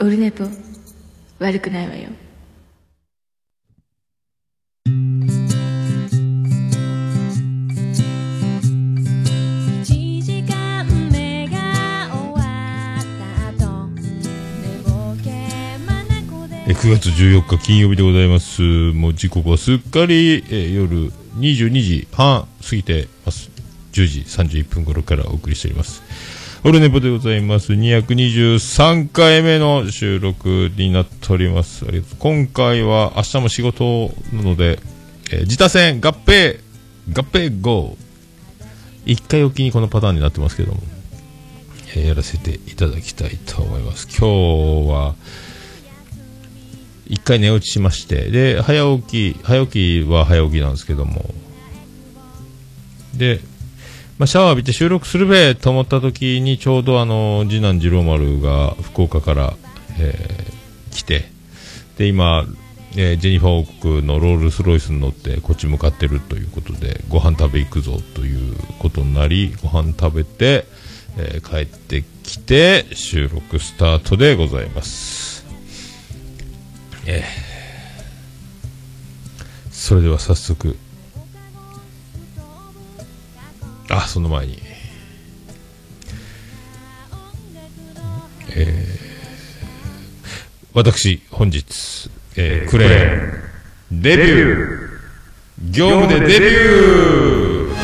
オルネポ悪くないわよ1時間目が終わった後寝ぼけまなこでえ9月14日金曜日でございます。もう時刻はすっかり、え夜22時半過ぎてます。10時31分頃からお送りしております。オルネポでございます。223回目の収録になっております。ありがとう今回は明日も仕事なので、えー自他戦合併合併 GO! 一回おきにこのパターンになってますけども、えーやらせていただきたいと思います。今日は、一回寝落ちしまして、で、早起き、早起きは早起きなんですけども、で、まあ、シャワー浴びて収録するべと思った時に、ちょうどあの、次男次郎丸が福岡から、えー来て、で、今、えージェニファー王国のロールスロイスに乗ってこっち向かってるということで、ご飯食べ行くぞということになり、ご飯食べて、えー帰ってきて、収録スタートでございます。えーそれでは早速あその前に。えー私本日、えークレーン。デビュー。業務でデビュー。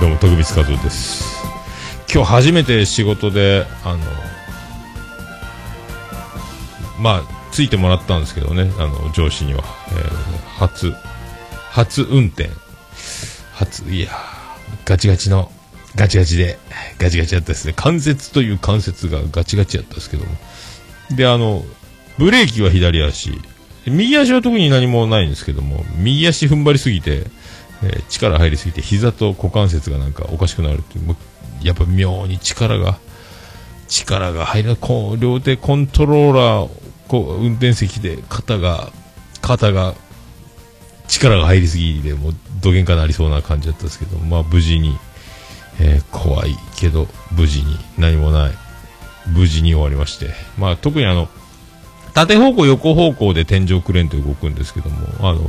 どうも徳光和夫です。今日初めて仕事であのまあついてもらったんですけどねあの上司には、えー初初運転。初いやーガチガチのガチガチでガチガチやったですね。関節という関節がガチガチやったんですけども。であのブレーキは左足。右足は特に何もないんですけども右足踏ん張りすぎて、えー力入りすぎて膝と股関節がなんかおかしくなるっていうやっぱ妙に力が力が入るこう両手コントローラーこう運転席で肩が肩が力が入りすぎでもうどげんかなりそうな感じだったんですけどまあ無事に、えー怖いけど無事に何もない。無事に終わりまして。まあ特にあの縦方向横方向で天井クレーンと動くんですけどもあの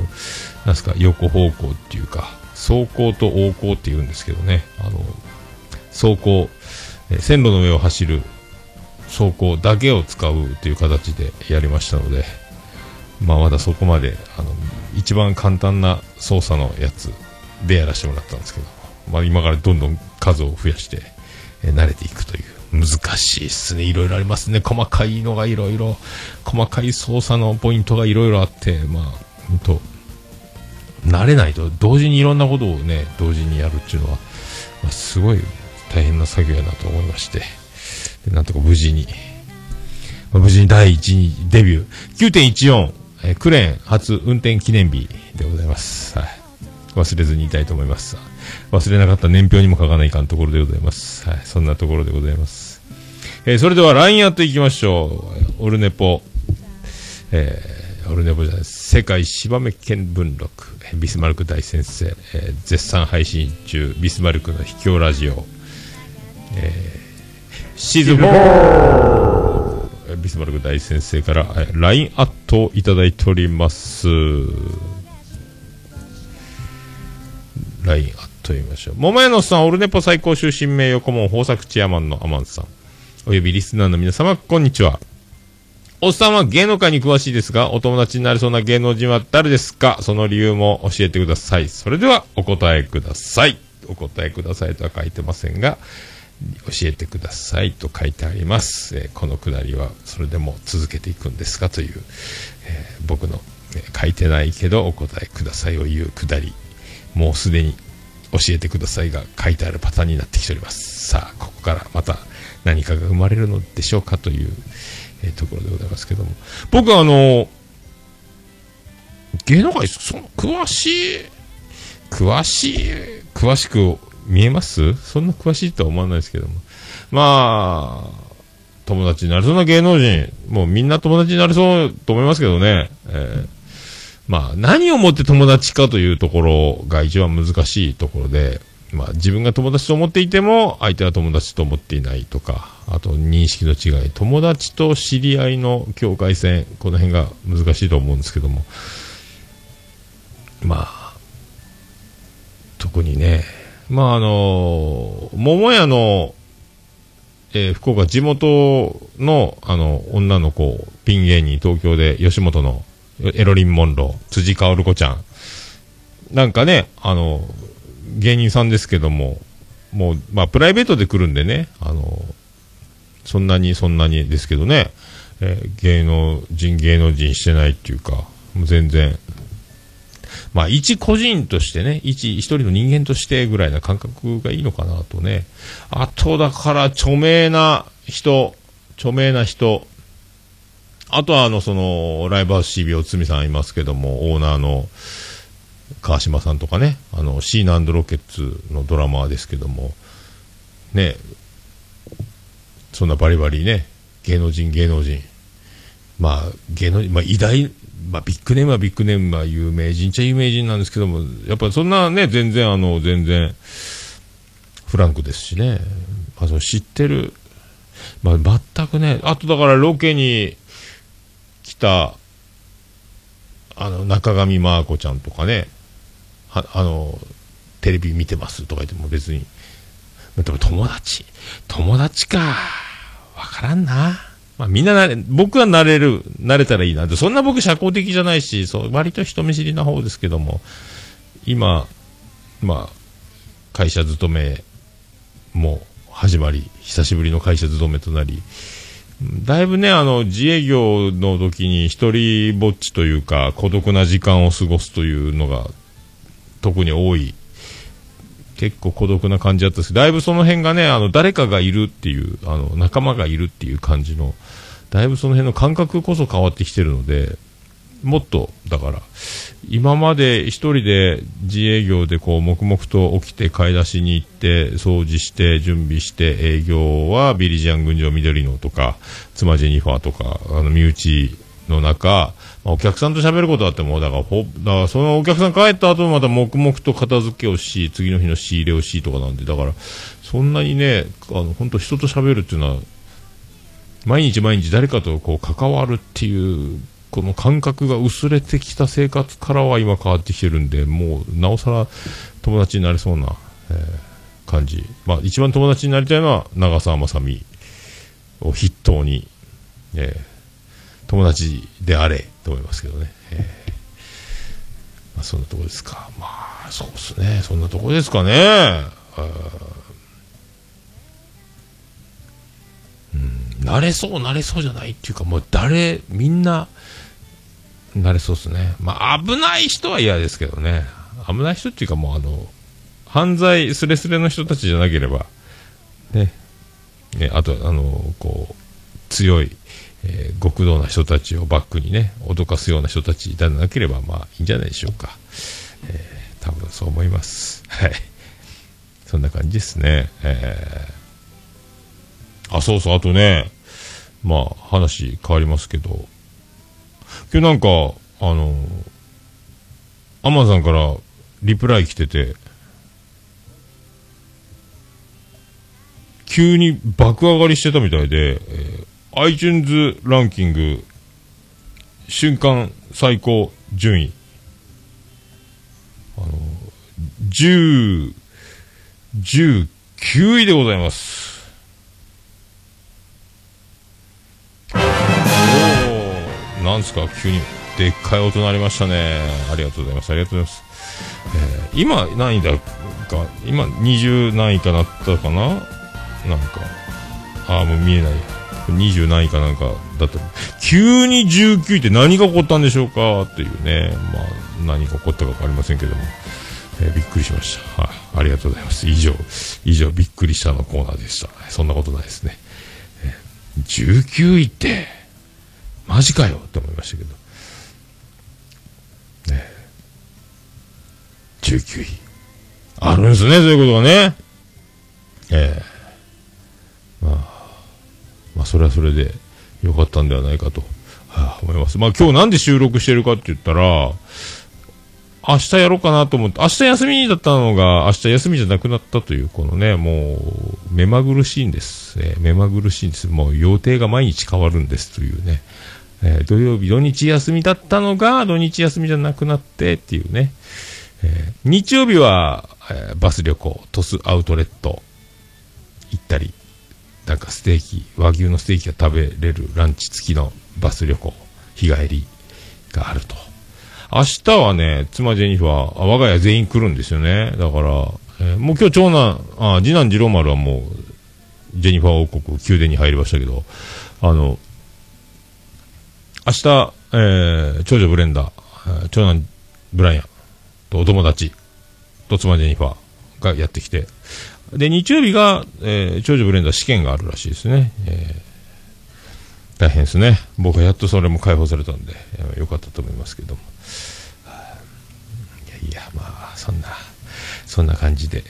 なんすか横方向っていうか走行と横行っていうんですけどね。あの走行、えー線路の上を走る走行だけを使うという形でやりましたので、まあ、まだそこまであの一番簡単な操作のやつでやらせてもらったんですけど、まあ、今からどんどん数を増やして、え慣れていくという。難しいっすね。いろいろありますね。細かいのがいろいろ。細かい操作のポイントがいろいろあってまあ本当慣れないと同時にいろんなことをね同時にやるっていうのは、まあ、すごい大変な作業やなと思いまして。でなんとか無事に、まあ無事に第1にデビュー。9.14、えークレーン初運転記念日でございます、はい、忘れずにいたいと思います。忘れなかった年表にも書かないかんところでございます、はい、そんなところでございます、えーそれでは LINE やっていきましょう。オルネポ。えー、オルネポじゃない。世界芝目見聞録。ビスマルク大先生、えー絶賛配信中。ビスマルクの秘境ラジオ、えーシーズン4ビスマルク大先生から、LINE アットをいただいております。LINE アット読みましょう。桃屋のさんオルネポ最高終身名誉顧問豊作チアマンのアマンさん。およびリスナーの皆様こんにちは。おっさんは芸能界に詳しいですが、お友達になりそうな芸能人は誰ですか？その理由も教えてください。それではお答えください。お答えくださいとは書いてませんが、教えてくださいと書いてあります。えーこのくだりはそれでも続けていくんですかという、えー僕の、え書いてないけどお答えくださいを言うくだり、もうすでに教えてくださいが書いてあるパターンになってきております。さあ、ここからまた何かが生まれるのでしょうかという、えーところでございますけども。僕はあの、芸能界、その、詳しい、詳しい、詳しく見えます？そんな詳しいとは思わないですけども。まあ、友達になりそうな芸能人、もうみんな友達になりそうと思いますけどね。えーまあ、何をもって友達かというところが一番難しいところで、まあ、自分が友達と思っていても、相手は友達と思っていないとか、あと認識の違い、友達と知り合いの境界線、この辺が難しいと思うんですけども、まあ、特にね、まああの、桃屋の、えー福岡地元の、あの、女の子、ピン芸人、東京で吉本のエロリン・モンロー、辻薫子ちゃん。なんかね、あの、芸人さんですけども、もう、まあ、プライベートで来るんでね、あの、そんなにそんなにですけどね、えー芸能人、芸能人してないっていうか、もう全然、まあ、一個人としてね、一、一人の人間としてぐらいな感覚がいいのかなとね。あと、だから、著名な人、著名な人、あとは、あの、その、ライブハウス CB おつみさんいますけども、オーナーの、川島さんとかね、あの、シーナンドロケッツのドラマーですけども、ね、そんなバリバリね、芸能人、芸能人、まあ、芸能人、まあ、偉大、まあ、ビッグネームはビッグネームは有名人っちゃ有名人なんですけども、やっぱりそんなね、全然あの、全然、フランクですしね、あ、の知ってる、まあ、全くね、あとだからロケに来た、あの、中上真子ちゃんとかね、はあの、テレビ見てますとか言っても別に、でも友達、友達か、わからんな。まあみんななれ、僕はなれる、なれたらいいなって、そんな僕社交的じゃないし、そう、割と人見知りな方ですけども、今、まあ、会社勤めも始まり、久しぶりの会社勤めとなり、だいぶね、あの、自営業の時に一人ぼっちというか、孤独な時間を過ごすというのが、特に多い。結構孤独な感じだったんです。けど、だいぶその辺がね、あの、誰かがいるっていう、あの、仲間がいるっていう感じの、だいぶその辺の感覚こそ変わってきてるので、もっと、だから、今まで一人で自営業でこう、黙々と起きて買い出しに行って、掃除して、準備して、営業はビリジアン群青緑のとか、妻ジェニファーとか、あの、身内の中、まあお客さんと喋ることあっても、だから、ほ、だからそのお客さん帰った後もまた黙々と片付けをし、次の日の仕入れをしとかなんで、だから、そんなにね、あの、本当人と喋るっていうのは、毎日毎日誰かとこう関わるっていう、この感覚が薄れてきた生活からは今変わってきてるんで、もう、なおさら友達になれそうな、えー感じ。まあ、一番友達になりたいのは、長澤まさみを筆頭に、えー友達であれ、と思いますけどね。えーまあ、そんなとこですか。まあ、そうですね。そんなとこですかね。うん、慣れそう、慣れそうじゃないっていうか、もう誰、みんな、慣れそうですね。まあ、危ない人は嫌ですけどね。危ない人っていうか、もうあの、犯罪すれすれの人たちじゃなければ、ね。ねあと、あの、こう、強い、えー極道な人たちをバックにね、脅かすような人たちでなければ、まあ、いいんじゃないでしょうか。えー多分そう思います。はい。そんな感じですね。えーあ、そうそう、あとね、まあ、話変わりますけど、今日なんか、あの、アマゾンからリプライ来てて、急に爆上がりしてたみたいで、えー iTunes ランキング瞬間最高順位。あの10 19位でございます。おおなんすか急に。でっかい音鳴りましたね。ありがとうございます。ありがとうございます、えー今何位だか今20何位かなったかな？なんかああもう見えない。20何位かなんかだった。急に19位って何が起こったんでしょうかっていうね。まあ何が起こったか分かりませんけども、えーびっくりしました。はい。ありがとうございます。以上。以上びっくりしたのコーナーでした。そんなことないですね、えー19位ってマジかよって思いましたけど。ね19位あるんですねそういうことがね。ええまあ。まあそれはそれで良かったんではないかと、はあ思いますまあ今日なんで収録してるかって言ったら明日やろうかなと思って、明日休みだったのが、明日休みじゃなくなったという、このね、もう、目まぐるしいんです。えー目まぐるしいんです。もう予定が毎日変わるんですというね。えー土曜日、土日休みだったのが、土日休みじゃなくなってっていうね。えー日曜日は、えーバス旅行、トスアウトレット行ったり、なんかステーキ、和牛のステーキが食べれるランチ付きのバス旅行、日帰りがあると。明日はね、妻ジェニファー、我が家全員来るんですよね。だから、えーもう今日長男、あ次男次郎丸はもう、ジェニファー王国宮殿に入りましたけど、あの、明日、えー長女ブレンダ、ー長男ブライアンとお友達と妻ジェニファーがやってきて、で、日曜日が、えー長女ブレンダー試験があるらしいですね。えー大変ですね。僕はやっとそれも解放されたんで、よかったと思いますけども。いやいや、まあ、そんな、そんな感じで、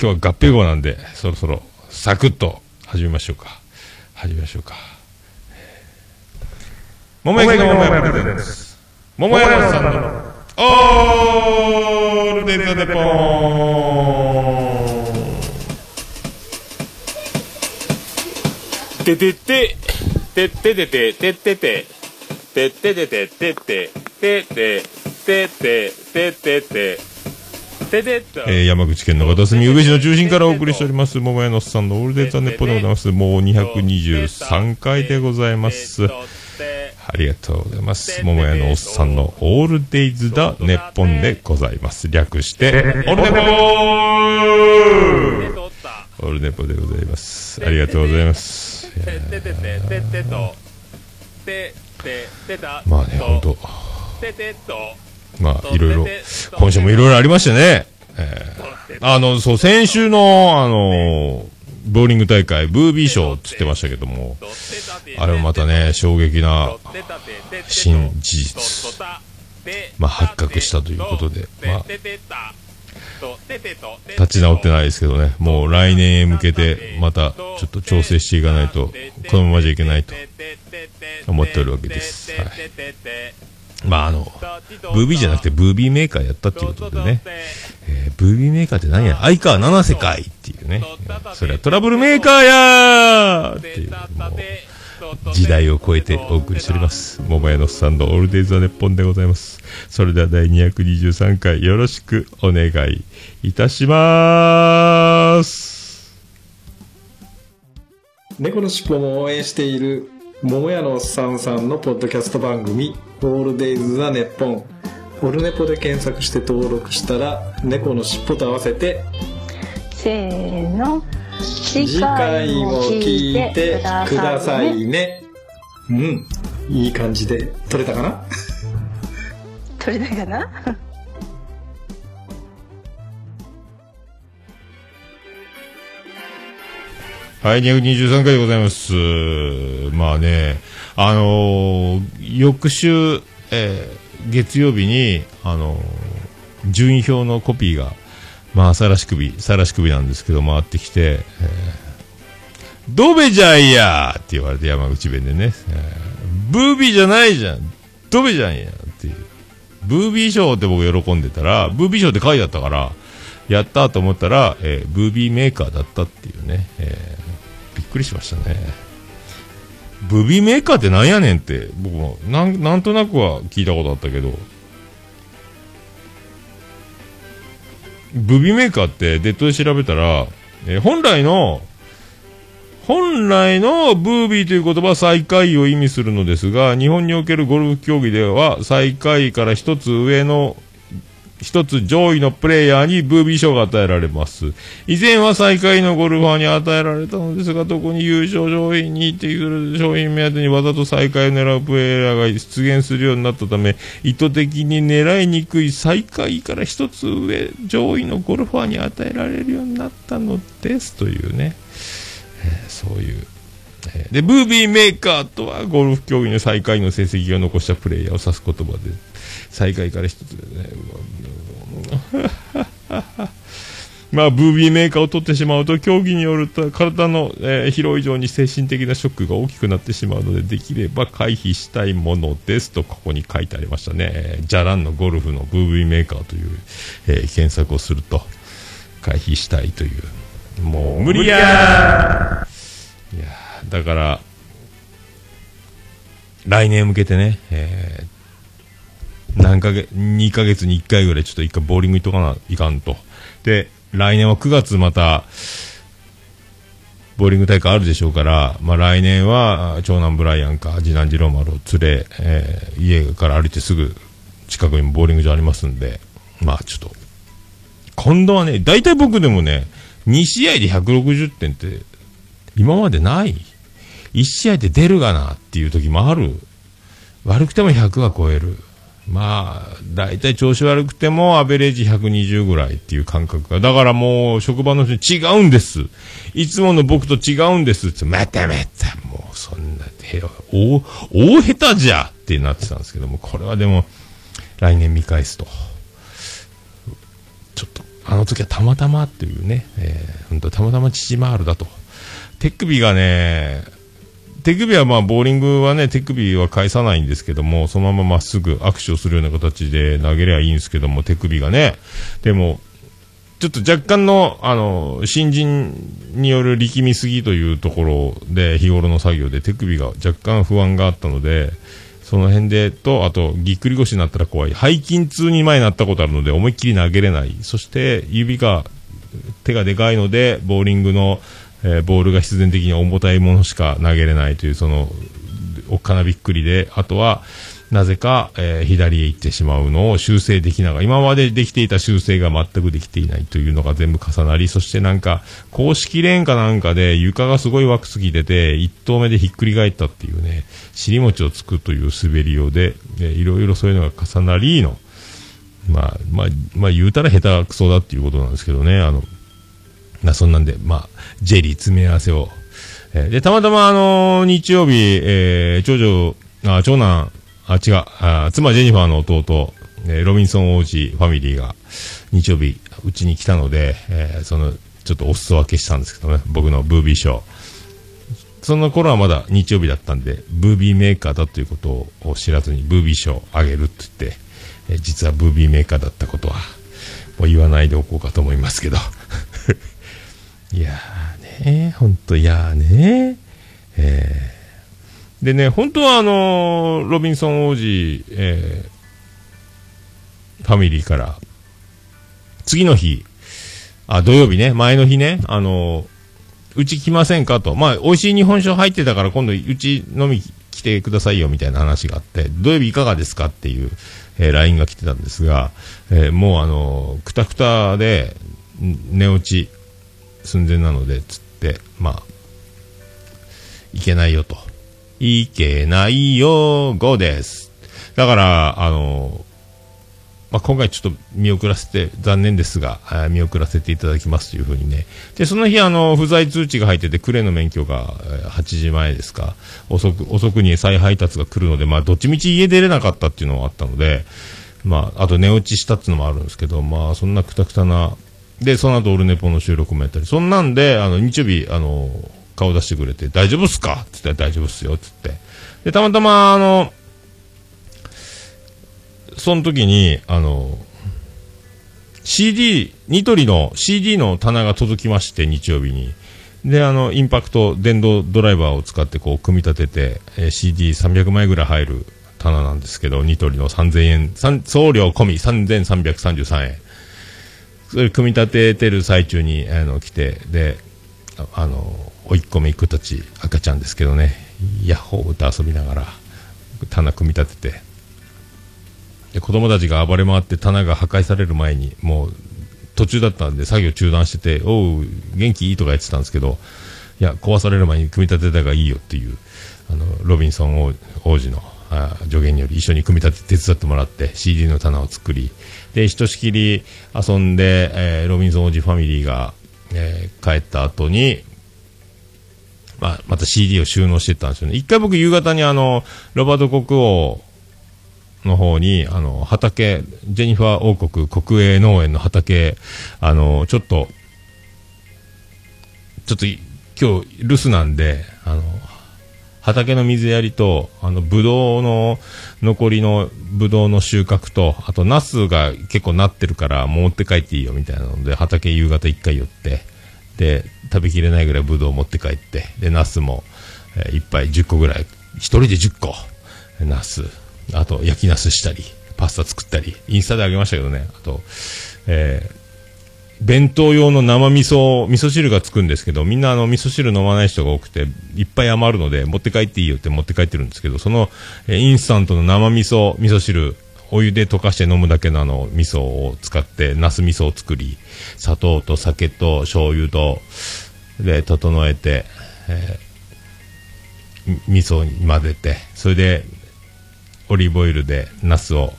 今日は合併号なんで、そろそろ、サクッと始めましょうか。始めましょうか。桃焼きの桃屋プレゼンツ。桃屋のさんの、オールデイズ・ザ・ネポーンててて、てててて、ててて、てててて、てて、てて、てて、ててて、て。えー山口県の片隅宇部市の中心からお送りしております桃屋のおっさんのオールデイズ・ザ・ネッポンでございます。もう223回でございます。ありがとうございます。桃屋のおっさんのオールデイズ・ザ・ネッポンでございます。略してオールネポー。オールネポでございますありがとうございますてててて、ててと。てててた。まあね本当ててと。まあいろいろ今週もいろいろありましたね。えーあのそう先週のあのボーリング大会ブービー賞っつってましたけどもあれもまたね、衝撃な新事実、まあ、発覚したと。いうこと。で、まあ、立ち直ってないですけどね、もう来年へ向けて、またちょっと調整していかないと、このままじゃいけないと思っておるわけです。はい、まあ、あの、ブービーじゃなくて、ブービーメーカーやったっていうことでね、えーブービーメーカーって何や？相川七瀬かいっていうね、それはトラブルメーカーやーっていう、もう、時代を超えてお送りしております。桃屋のおっさんのオールデイズ・ザ・ネッポンでございます。それでは第223回よろしくお願いいたします。猫のしっぽも応援している桃屋のおっさんさんのポッドキャスト番組「オールデイズ・ザ・ネッポン」オルネポで検索して登録したら猫のしっぽと合わせてせーの次回も聞いてくださいね。うん。いい感じで撮れたかな？取れないかな？はい、223回でございます。まあね、あのー翌週、えー月曜日に、あのー順位表のコピーが、まあ、さらし首、さらし首なんですけど、回ってきて、えードベじゃんやって言われて、山口弁でね、えーブービーじゃないじゃんドベじゃんやっていう。ブービー賞って僕喜んでたら、ブービー賞って書いてあったから、やったと思ったら、えーブービーメーカーだったっていうね、えーびっくりしましたね。ブービーメーカーってなんやねんって、僕もなんなんとなくは聞いたことあったけど、ブビメーカーってネットで調べたら、えー本来の、本来のブービーという言葉は最下位を意味するのですが、日本におけるゴルフ競技では最下位から一つ上の一つ上位のプレイヤーにブービー賞が与えられます。以前は最下位のゴルファーに与えられたのですが、特に優勝商品にっていう商品目当てにわざと最下位を狙うプレイヤーが出現するようになったため、意図的に狙いにくい最下位から一つ上、上位のゴルファーに与えられるようになったのです。というね、えーそういう。で、ブービーメーカーとはゴルフ競技の最下位の成績を残したプレイヤーを指す言葉です、最下位から一つでね、まあ、ブービーメーカーを取ってしまうと、競技によると体の、えー疲労以上に精神的なショックが大きくなってしまうので、できれば回避したいものですと、ここに書いてありましたね。えージャランのゴルフのブービーメーカーという、えー検索をすると、回避したいという。もう無理やーいやだから、来年向けてね、えー何ヶ月、2ヶ月に1回ぐらいちょっと一回ボーリング行っとかないかんと。で、来年は9月また、ボーリング大会あるでしょうから、まあ来年は長男ブライアンか次男次郎丸を連れ、えー家から歩いてすぐ近くにボーリング場ありますんで、まあちょっと、今度はね、大体僕でもね、2試合で160点って、今までない。1試合で出るがなっていう時もある。悪くても100は超える。まあ、大体調子悪くてもアベレージ120ぐらいっていう感覚が。だからもう職場の人に違うんです。いつもの僕と違うんですって。またまた、もうそんな、大、大下手じゃってなってたんですけども、これはでも来年見返すと。ちょっと、あの時はたまたまっていうね、えー、本当たまたま父回るだと。手首がね、手首はまあ、ボーリングはね、手首は返さないんですけども、そのまままっすぐ握手をするような形で投げりゃいいんですけども、手首がね、でも、ちょっと若干の、あの、新人による力みすぎというところで、日頃の作業で手首が若干不安があったので、その辺で、と、あと、ぎっくり腰になったら怖い。背筋痛に前になったことあるので、思いっきり投げれない。そして、指が、手がでかいので、ボーリングの、えーボールが必然的に重たいものしか投げれないという、その、おっかなびっくりで、あとは、なぜか、えー左へ行ってしまうのを修正できながら、今までできていた修正が全くできていないというのが全部重なり、そしてなんか、公式レーンかなんかで床がすごい枠すぎてて、一投目でひっくり返ったっていうね、尻餅をつくという滑りようで、えーいろいろそういうのが重なりの、まあ、まあ、まあ言うたら下手くそだっていうことなんですけどね、あの、まあそんなんで、まあ、ジェリー詰め合わせを。えーで、たまたまあのー日曜日、えー長女、あ、長男、あ、違う、あ妻ジェニファーの弟、えーロビンソン王子ファミリーが日曜日、うちに来たので、えーその、ちょっとお裾分けしたんですけどね、僕のブービーショー。その頃はまだ日曜日だったんで、ブービーメーカーだということを知らずに、ブービー賞をあげるって言って、えー実はブービーメーカーだったことは、もう言わないでおこうかと思いますけど。いやーねほんと、いやーねえー。でね、本当はあのーロビンソン王子、えーファミリーから、次の日、あ、土曜日ね、前の日ね、あのーうち来ませんかと。まあ、美味しい日本酒入ってたから今度うち飲み来てくださいよみたいな話があって、土曜日いかがですかっていう、えー LINE が来てたんですが、えーもうあのーくたくたで、寝落ち。寸前なので、つって、まあ、いけないよと。いけないよ、5です。だから、あのまあ、今回ちょっと見送らせて、残念ですが、見送らせていただきますというふうにね。で、その日、あの、不在通知が入ってて、クレの免許が8時前ですか。遅く、遅くに再配達が来るので、まあ、どっちみち家出れなかったっていうのがあったので、まあ、あと寝落ちしたっていうのもあるんですけど、まあ、そんなくたくたな、で、その後、オルネポの収録もやったり、そんなんで、あの、日曜日、あの、顔出してくれて、大丈夫っすか？っつって、大丈夫っすよ、つって。で、たまたま、あの、その時に、あの、CD、ニトリの CD の棚が届きまして、日曜日に。で、あの、インパクト、電動ドライバーを使って、こう、組み立てて、えー CD300 枚ぐらい入る棚なんですけど、ニトリの3000円、送料込み3333円。それ組み立ててる最中に、あの、来て、で、あの、おいっ子めいっ子たち、赤ちゃんですけどね、ヤッホーと遊びながら、棚組み立てて、で子供たちが暴れ回って棚が破壊される前にもう途中だったんで作業中断してて「おう元気？いい?」とか言ってたんですけどいや壊される前に組み立てた方がいいよっていうあのロビンソン王子のあ助言により一緒に組み立てて手伝ってもらって CD の棚を作りでひとしきり遊んで、えーロビンソン王子ファミリーが、えー帰った後にまあ、また CD を収納してたんですよね。一回僕夕方にあの、ロバート国王の方に、あの、畑、ジェニファー王国国営農園の畑、あの、ちょっとちょっと今日留守なんで、あの、畑の水やりと、あの、ぶどうの、残りのぶどうの収穫と、あと、ナスが結構なってるから、持って帰っていいよみたいなので、畑夕方一回寄って、で、食べきれないぐらいぶどう持って帰って、で、ナスも、えーいっぱい10個ぐらい、一人で10個、ナス、あと、焼きナスしたり、パスタ作ったり、インスタであげましたけどね、あと、えー弁当用の生味噌、味噌汁がつくんですけど、みんなあの味噌汁飲まない人が多くて、いっぱい余るので、持って帰っていいよって持って帰ってるんですけど、その、えインスタントの生味噌、味噌汁、お湯で溶かして飲むだけのあの味噌を使って、ナス味噌を作り、砂糖と酒と醤油と、で、整えて、えー味噌に混ぜて、それで、オリーブオイルでナスを、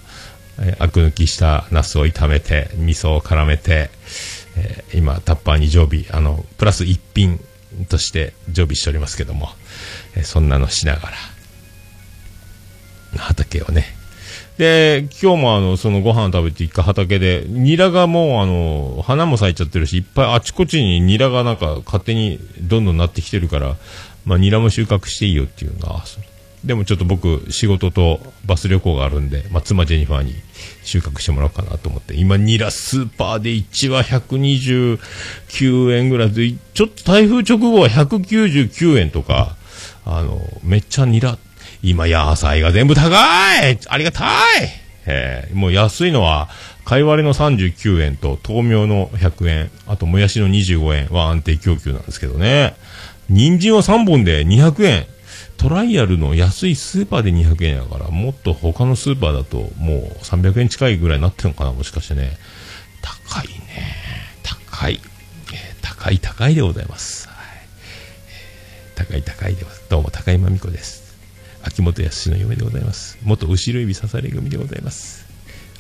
えーアク抜きしたナスを炒めて、味噌を絡めて、えー今、タッパーに常備、あの、プラス一品として常備しておりますけども、えーそんなのしながら、畑をね。で、今日もあの、そのご飯を食べて一回畑で、ニラがもうあの、花も咲いちゃってるし、いっぱいあちこちにニラがなんか勝手にどんどんなってきてるから、まあニラも収穫していいよっていうのは、でもちょっと僕、仕事とバス旅行があるんで、まあ、妻ジェニファーに収穫してもらおうかなと思って、今、ニラスーパーで1話129円ぐらいで、ちょっと台風直後は199円とか、あの、めっちゃニラ、今、野菜が全部高いありがたいえーもう安いのは、貝割れの39円と豆苗の100円、あともやしの25円は安定供給なんですけどね。人参は3本で200円。トライアルの安いスーパーで200円やから、もっと他のスーパーだともう300円近いぐらいになってるのかな、もしかしてね。高いね。高い。えー高い高いでございます。はいえー高い高いでございます。どうも高井真美子です。秋元康の嫁でございます。元後ろ指刺され組でございます。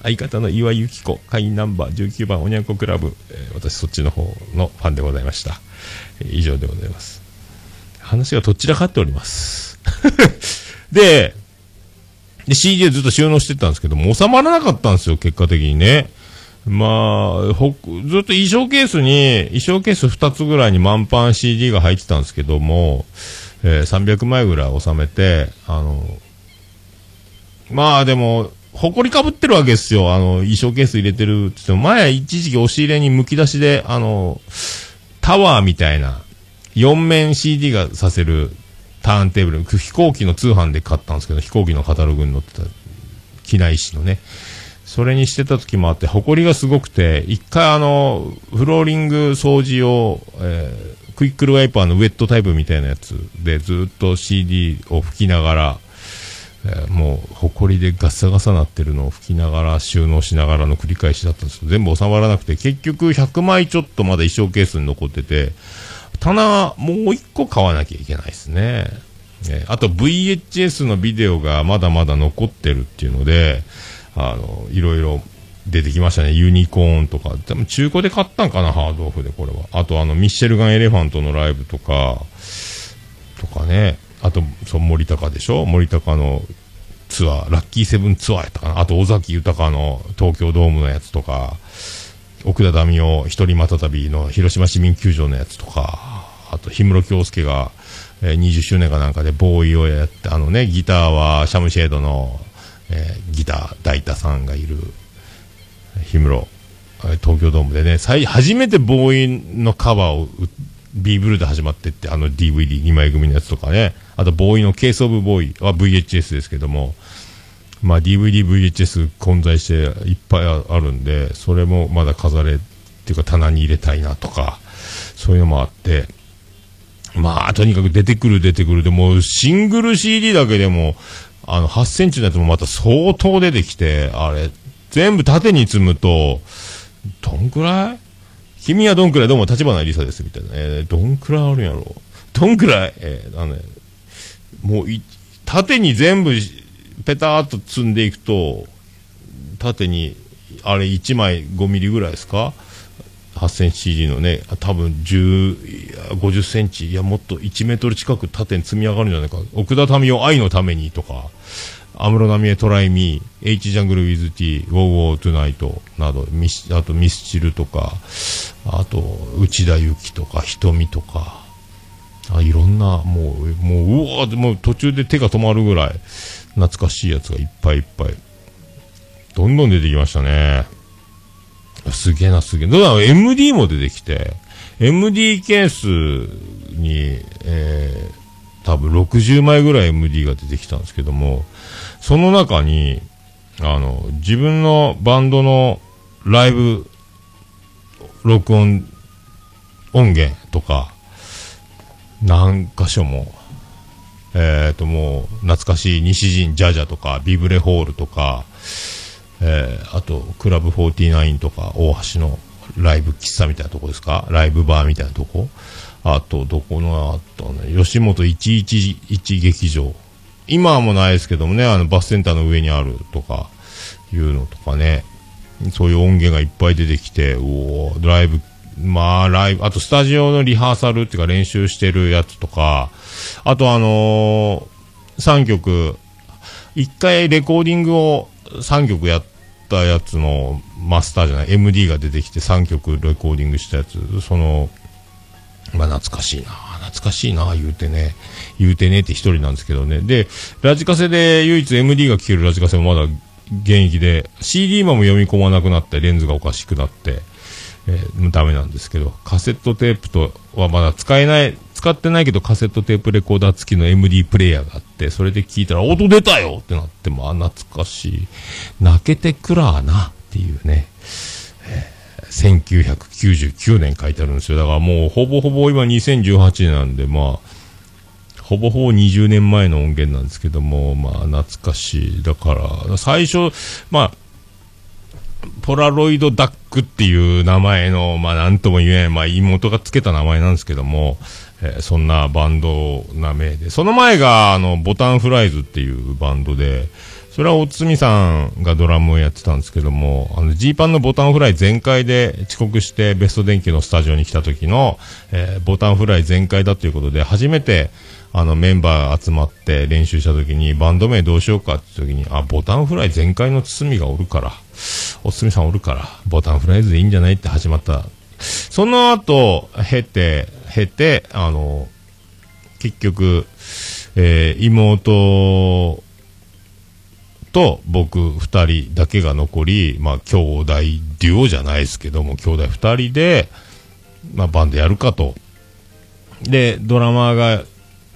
相方の岩井由紀子、会員ナンバー19番おにゃんこクラブ、えー私そっちの方のファンでございました。えー以上でございます。話がどちらかっております。で、で CD でずっと収納してたんですけども、収まらなかったんですよ、結果的にね。まあ、ほずっと衣装ケースに、衣装ケース2つぐらいに満帆 CD が入ってたんですけども、えー300枚ぐらい収めて、あの、まあでも、埃かぶってるわけですよ。あの、衣装ケース入れてるって言っても、前一時期押し入れに剥き出しで、あの、タワーみたいな、4面 CD がさせるターンテーブル、飛行機の通販で買ったんですけど、飛行機のカタログに載ってた、機内紙のね。それにしてた時もあって、埃がすごくて、一回あの、フローリング掃除を、えークイックルワイパーのウェットタイプみたいなやつでずっと CD を吹きながら、えーもう、埃でガサガサなってるのを吹きながら、収納しながらの繰り返しだったんですけど、全部収まらなくて、結局100枚ちょっとまだ衣装ケースに残ってて、棚、もう1個買わなきゃいけないですね。えあと VHS のビデオがまだまだ残ってるっていうので、あの、いろいろ出てきましたね。ユニコーンとか。でも中古で買ったんかな、ハードオフでこれは。あとあの、ミッシェルガン・エレファントのライブとか、とかね。あと、そう、森高でしょ？森高のツアー、ラッキーセブンツアーやったかな。あと、尾崎豊の東京ドームのやつとか、奥田民生一人またたびの広島市民球場のやつとか、あと、氷室京介が、えー20周年かなんかでボーイをやって、あのね、ギターはシャムシェードの、えーギター、大太さんがいる、氷室、東京ドームでね、最初めてボーイのカバーを、ビーブルで始まってって、あの DVD2 枚組のやつとかね、あとボーイのケースオブボーイは VHS ですけども、まあ DVD、VHS 混在していっぱいあるんで、それもまだ飾れ、っていうか棚に入れたいなとか、そういうのもあって、まあ、とにかく出てくる出てくる。で、もシングル CD だけでも、あの、8センチのやつもまた相当出てきて、あれ、全部縦に積むと、どんくらい？君はどんくらい？どうも立花りさです、みたいな。えーどんくらいあるんやろどんくらい？えーあのね、もうい、縦に全部ペターっと積んでいくと、縦に、あれ1枚5ミリぐらいですか？8センチ CD のね、多分10、50センチ、いやもっと1メートル近く縦に積み上がるんじゃないか。奥田民生愛のためにとか、安室奈美恵トライミー、H ジャングルウィズティー、ウォーウォートゥナイトなど、ミスあとミスチルとか、あと内田有紀とか、瞳とか、あいろんな、もう、もう、うわーもう途中で手が止まるぐらい、懐かしいやつがいっぱいいっぱい、どんどん出てきましたね。すげえな、すげえ。だから MD も出てきて、MD ケースに、えー、多分60枚ぐらい MD が出てきたんですけども、その中に、あの、自分のバンドのライブ、録音、音源とか、何箇所も、えっ、ともう、懐かしい西陣ジャジャとか、ビブレホールとか、えーあと、クラブ49とか、大橋のライブ喫茶みたいなとこですか？ライブバーみたいなとこ？あと、どこのあったね、吉本111劇場。今はもうないですけどもね、あの、バスセンターの上にあるとか、いうのとかね、そういう音源がいっぱい出てきて、おライブ、まあ、ライブ、あとスタジオのリハーサルっていうか練習してるやつとか、あとあのー、3曲、一回レコーディングを3曲やったやつのマスターじゃない、MD が出てきて3曲レコーディングしたやつ、その、まあ懐かしいな。懐かしいな言うてね、言うてねって一人なんですけどね。で、ラジカセで唯一 MD が聴けるラジカセもまだ現役で、CD も読み込まなくなって、レンズがおかしくなって、えーダメなんですけど、カセットテープとはまだ使えない、使ってないけどカセットテープレコーダー付きの MD プレイヤーがあって、それで聞いたら音出たよってなって、まあ懐かしい。泣けてくらーなっていうね。1999年書いてあるんですよ。だからもうほぼほぼ今2018年なんで、まあ、ほぼほぼ20年前の音源なんですけども、まあ懐かしい。だから、最初、まあ、ポラロイドダックっていう名前の、まあなんとも言えない、まあ妹がつけた名前なんですけども、えーそんなバンドな名で、その前が、あの、ボタンフライズっていうバンドで、それはおつみさんがドラムをやってたんですけども、あの、ジーパンのボタンフライ全開で遅刻してベスト電機のスタジオに来た時の、えーボタンフライ全開だということで、初めて、あの、メンバー集まって練習した時に、バンド名どうしようかって時に、あ、ボタンフライ全開の堤がおるから、おつみさんおるから、ボタンフライズでいいんじゃないって始まった。その後、経て、経て、あの、結局、えー妹と僕二人だけが残り、まあ、兄弟デュオじゃないですけども、兄弟二人で、まあ、バンドやるかと。で、ドラマーが、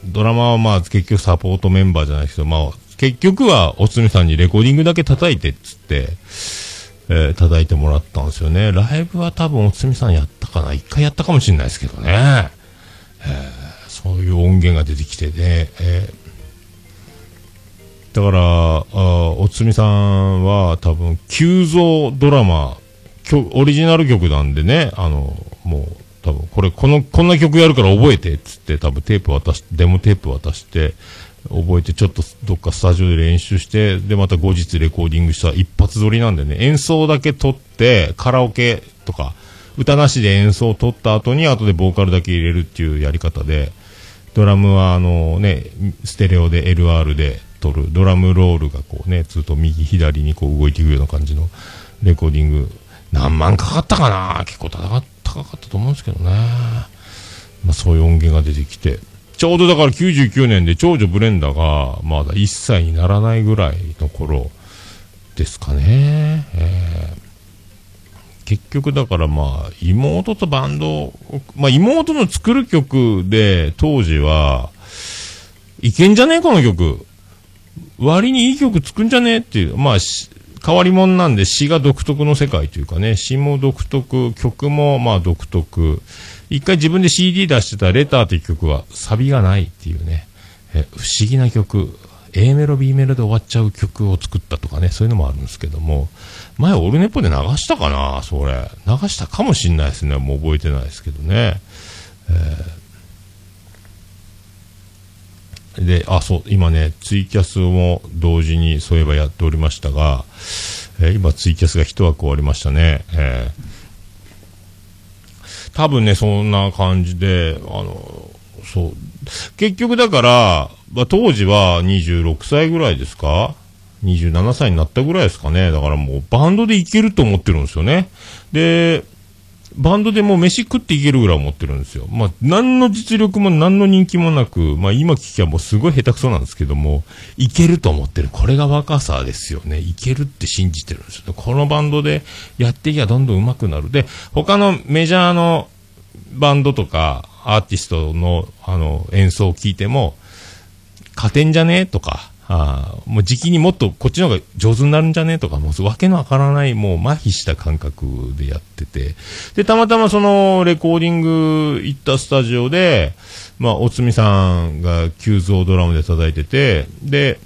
ドラマはまあ、結局サポートメンバーじゃないですけど、まあ、結局は、おつみさんにレコーディングだけ叩いてっつって、えー叩いてもらったんですよね。ライブは多分おつみさんやったかな一回やったかもしれないですけどね。えーそういう音源が出てきてね、えーだから、あおつみさんは多分、急増ドラマ、オリジナル曲なんでね、あの、もう、多分、これ、この、こんな曲やるから覚えて、っつって、多分テープ渡し、デモテープ渡して、覚えて、ちょっとどっかスタジオで練習して、で、また後日レコーディングした一発撮りなんでね、演奏だけ撮って、カラオケとか、歌なしで演奏を撮った後に、後でボーカルだけ入れるっていうやり方で、ドラムはあのね、ステレオで LR で撮る、ドラムロールがこうね、ずっと右左にこう動いていくような感じのレコーディング、何万かかったかな？結構高かったと思うんですけどね。まあそういう音源が出てきて、ちょうどだから99年で長女ブレンダがまだ1歳にならないぐらいの頃ですかね。えー結局だからまあ妹とバンドまあ妹の作る曲で当時はいけんじゃねえこの曲。割にいい曲作んじゃねえっていうまあ変わり者なんで詩が独特の世界というかね詩も独特曲もまあ独特。一回自分で CD 出してたレターという曲はサビがないっていうね。不思議な曲。A メロ B メロで終わっちゃう曲を作ったとかね。そういうのもあるんですけども。前オルネポで流したかなそれ。流したかもしんないですね。もう覚えてないですけどね。で、あ、そう、今ね、ツイキャスも同時にそういえばやっておりましたが、えー今ツイキャスが一枠終わりましたね。えー。多分ね、そんな感じで、あの、そう。結局だから、まあ、当時は26歳ぐらいですか？27歳になったぐらいですかね。だからもうバンドでいけると思ってるんですよね。で、バンドでもう飯食っていけるぐらい思ってるんですよ。まあ、何の実力も何の人気もなく、まあ今聞きゃもうすごい下手くそなんですけども、いけると思ってる。これが若さですよね。いけるって信じてるんですよ。このバンドでやっていけばどんどん上手くなる。で、他のメジャーのバンドとかアーティストのあの演奏を聞いても、勝てんじゃね？とか、あもう時期にもっとこっちの方が上手になるんじゃねとか、もうわけのわからない、もう麻痺した感覚でやってて。で、たまたまそのレコーディング行ったスタジオで、まあ、おつみさんが急増ドラムで叩いてて、で、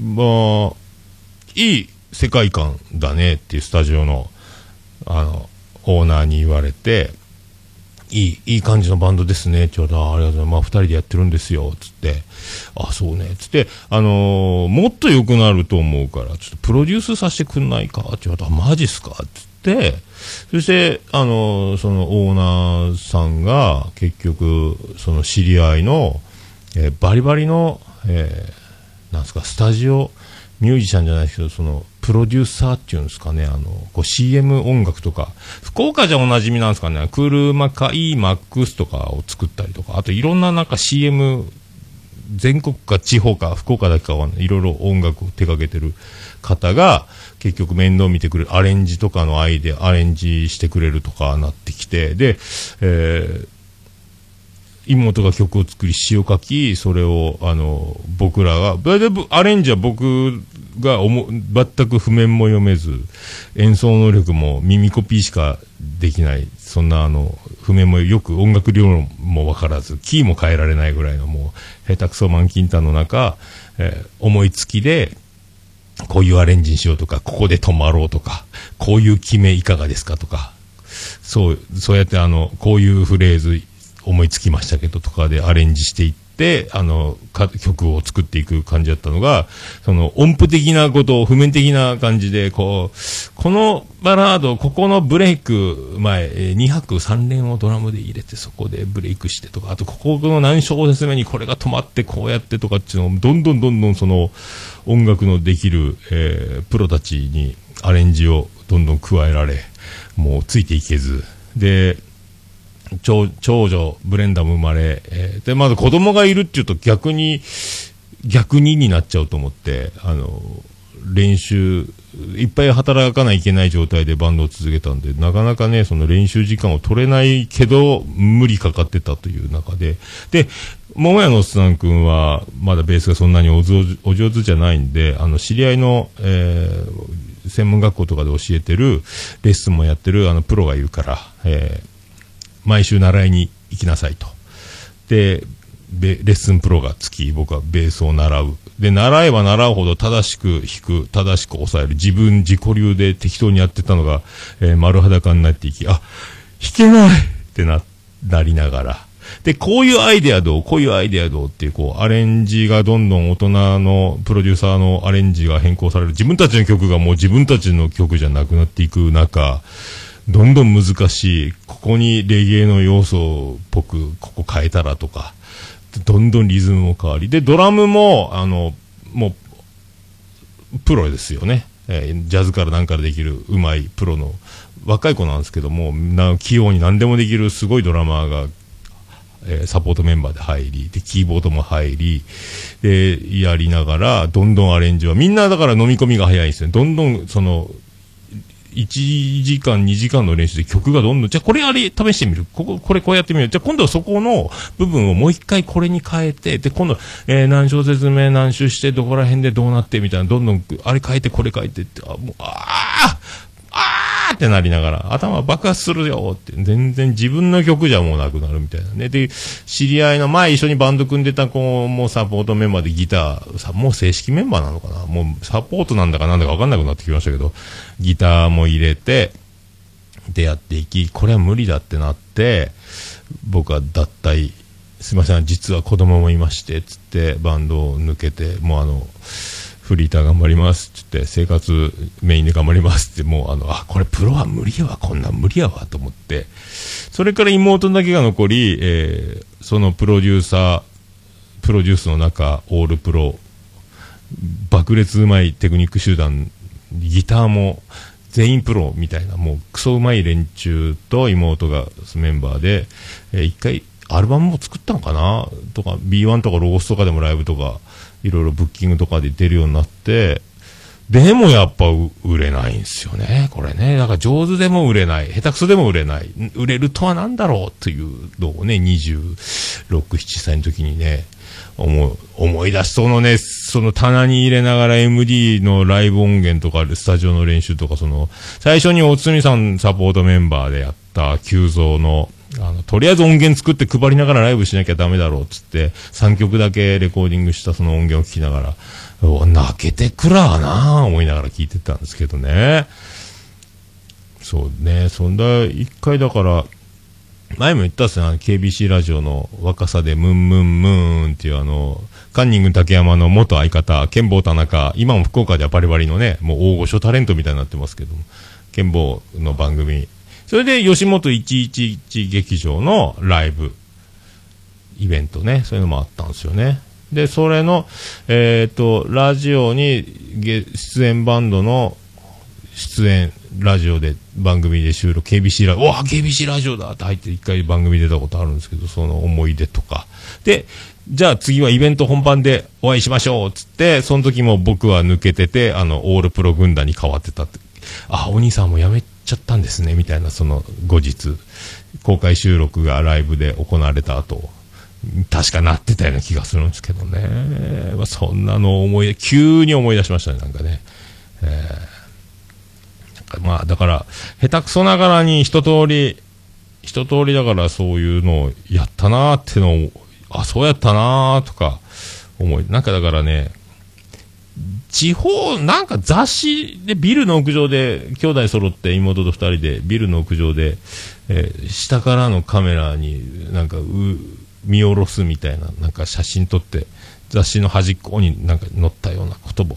まあ、いい世界観だねっていうスタジオの、あの、オーナーに言われて、いい、いい感じのバンドですね。ちょうど、あありがとうございます。まあ、二人でやってるんですよ。つって。あ、そうね。つって、あのーもっと良くなると思うから、ちょっとプロデュースさせてくんないか？って言われたら、マジっすか？つって、そして、あのーそのオーナーさんが、結局、その知り合いの、えーバリバリの、えーなんすか、スタジオミュージシャンじゃないですけど、その、プロデューサーっていうんですかね、あの、こう CM 音楽とか、福岡じゃおなじみなんですかね、クルマカイマックスとかを作ったりとか、あといろんななんか CM、全国か地方か福岡だけかは、いろいろ音楽を手掛けてる方が、結局面倒見てくれる、アレンジとかの愛でア、レンジしてくれるとかなってきて、で、えー妹が曲を作り詩を書きそれをあの僕らがアレンジは僕がおも全く譜面も読めず演奏能力も耳コピーしかできない。そんなあの譜面もよく音楽理論も分からずキーも変えられないぐらいのもう下手くそ満金太の中、えー思いつきでこういうアレンジにしようとかここで止まろうとかこういう決めいかがですかとかそう、そうやってあの、こういうフレーズ思いつきましたけどとかでアレンジしていって、あの、曲を作っていく感じだったのが、その音符的なことを譜面的な感じで、こう、このバラード、ここのブレイク前、2拍3連をドラムで入れてそこでブレイクしてとか、あとここの何小節目にこれが止まってこうやってとかっていうのを、どんどんどんどんその音楽のできる、えープロたちにアレンジをどんどん加えられ、もうついていけず、で、長長女、ブレンダも生まれ、えーで、まず子供がいるっていうと逆に、逆にになっちゃうと思って、あの、練習、いっぱい働かないといけない状態でバンドを続けたんで、なかなかね、その練習時間を取れないけど、無理かかってたという中で、で、桃屋のおっさんくんは、まだベースがそんなにお上手お上手じゃないんで、あの、知り合いの、えー専門学校とかで教えてる、レッスンもやってる、あの、プロがいるから、えー毎週習いに行きなさいと。で、レッスンプロがつき、僕はベースを習う。で、習えば習うほど正しく弾く、正しく抑える。自分自己流で適当にやってたのが、えー丸裸になっていき、あ、弾けないってな、なりながら。で、こういうアイデアどう？こういうアイデアどうっていう、こう、アレンジがどんどん大人のプロデューサーのアレンジが変更される。自分たちの曲がもう自分たちの曲じゃなくなっていく中、どんどん難しい。ここにレゲエの要素っぽく、ここ変えたらとか、どんどんリズムも変わり。で、ドラムも、あの、もう、プロですよね。えージャズから何からできるうまいプロの若い子なんですけども、な器用に何でもできるすごいドラマーが、えーサポートメンバーで入り、で、キーボードも入り、で、やりながら、どんどんアレンジは、みんなだから飲み込みが早いんですね。どんどん、その、1時間、2時間の練習で曲がどんどん、じゃあこれあれ試してみる。ここ、これこうやってみる。じゃあ今度はそこの部分をもう一回これに変えて、で、今度、えー何小説目何周して、どこら辺でどうなってみたいな、どんどん、あれ変えて、これ変えてって、あ、もう、あーってなりながら、頭爆発するよって、全然自分の曲じゃもうなくなるみたいなね。で、知り合いの前一緒にバンド組んでた子もサポートメンバーでギター、さもう正式メンバーなのかな？もうサポートなんだかなんだかわかんなくなってきましたけど、ギターも入れて、でやっていき、これは無理だってなって、僕は脱退、すいません、実は子供もいまして、つってバンドを抜けて、もうあの、フリーター頑張りますっつって、生活メインで頑張りますって、もうあの、あ、これプロは無理やわ、こんなん無理やわと思って、それから妹だけが残り、えーそのプロデューサー、プロデュースの中、オールプロ爆裂うまいテクニック集団、ギターも全員プロみたいな、もうクソうまい連中と妹がメンバーで、えー一回アルバムも作ったのかなとか、B1 とかロゴスとかでもライブとか、いろいろブッキングとかで出るようになって、でもやっぱ売れないんですよね、これね。だから上手でも売れない、下手くそでも売れない、売れるとは何だろうというのをね、26、7歳の時にね、思う思い出しそのね、その棚に入れながら MD のライブ音源とか、スタジオの練習とか、その、最初におつみさんサポートメンバーでやった急増の、あの、とりあえず音源作って配りながらライブしなきゃダメだろうっつって、3曲だけレコーディングしたその音源を聞きながら、泣けてくらーなー思いながら聞いてたんですけどね。そうね、そんな、一回だから、前も言ったっすね、KBC ラジオの若さでムンムンムーンっていうあの、カンニング竹山の元相方、剣坊田中、今も福岡ではバリバリのね、もう大御所タレントみたいになってますけども、剣坊の番組。それで吉本111劇場のライブ、イベントね、そういうのもあったんですよね。で、それの、えっ、と、ラジオに出演バンドの出演、ラジオで番組で収録、KBC ラジオ、わあ、KBC ラジオだって入って一回番組出たことあるんですけど、その思い出とか。で、じゃあ次はイベント本番でお会いしましょうつって、その時も僕は抜けてて、あの、オールプロ軍団に変わってたって。あ、お兄さんも辞めちゃったんですね、みたいな、その後日、公開収録がライブで行われた後、確かなってたような気がするんですけどね。まあ、そんなの思い、急に思い出しましたね、なんかね。まあ、だから、下手くそながらに一通り、一通りだからそういうのをやったなーってのを、あ、そうやったなーとか思い、なんかだからね、地方、なんか雑誌でビルの屋上で、兄弟揃って妹と2人でビルの屋上で、えー下からのカメラになんか見下ろすみたいな、なんか写真撮って、雑誌の端っこになんか載ったような言葉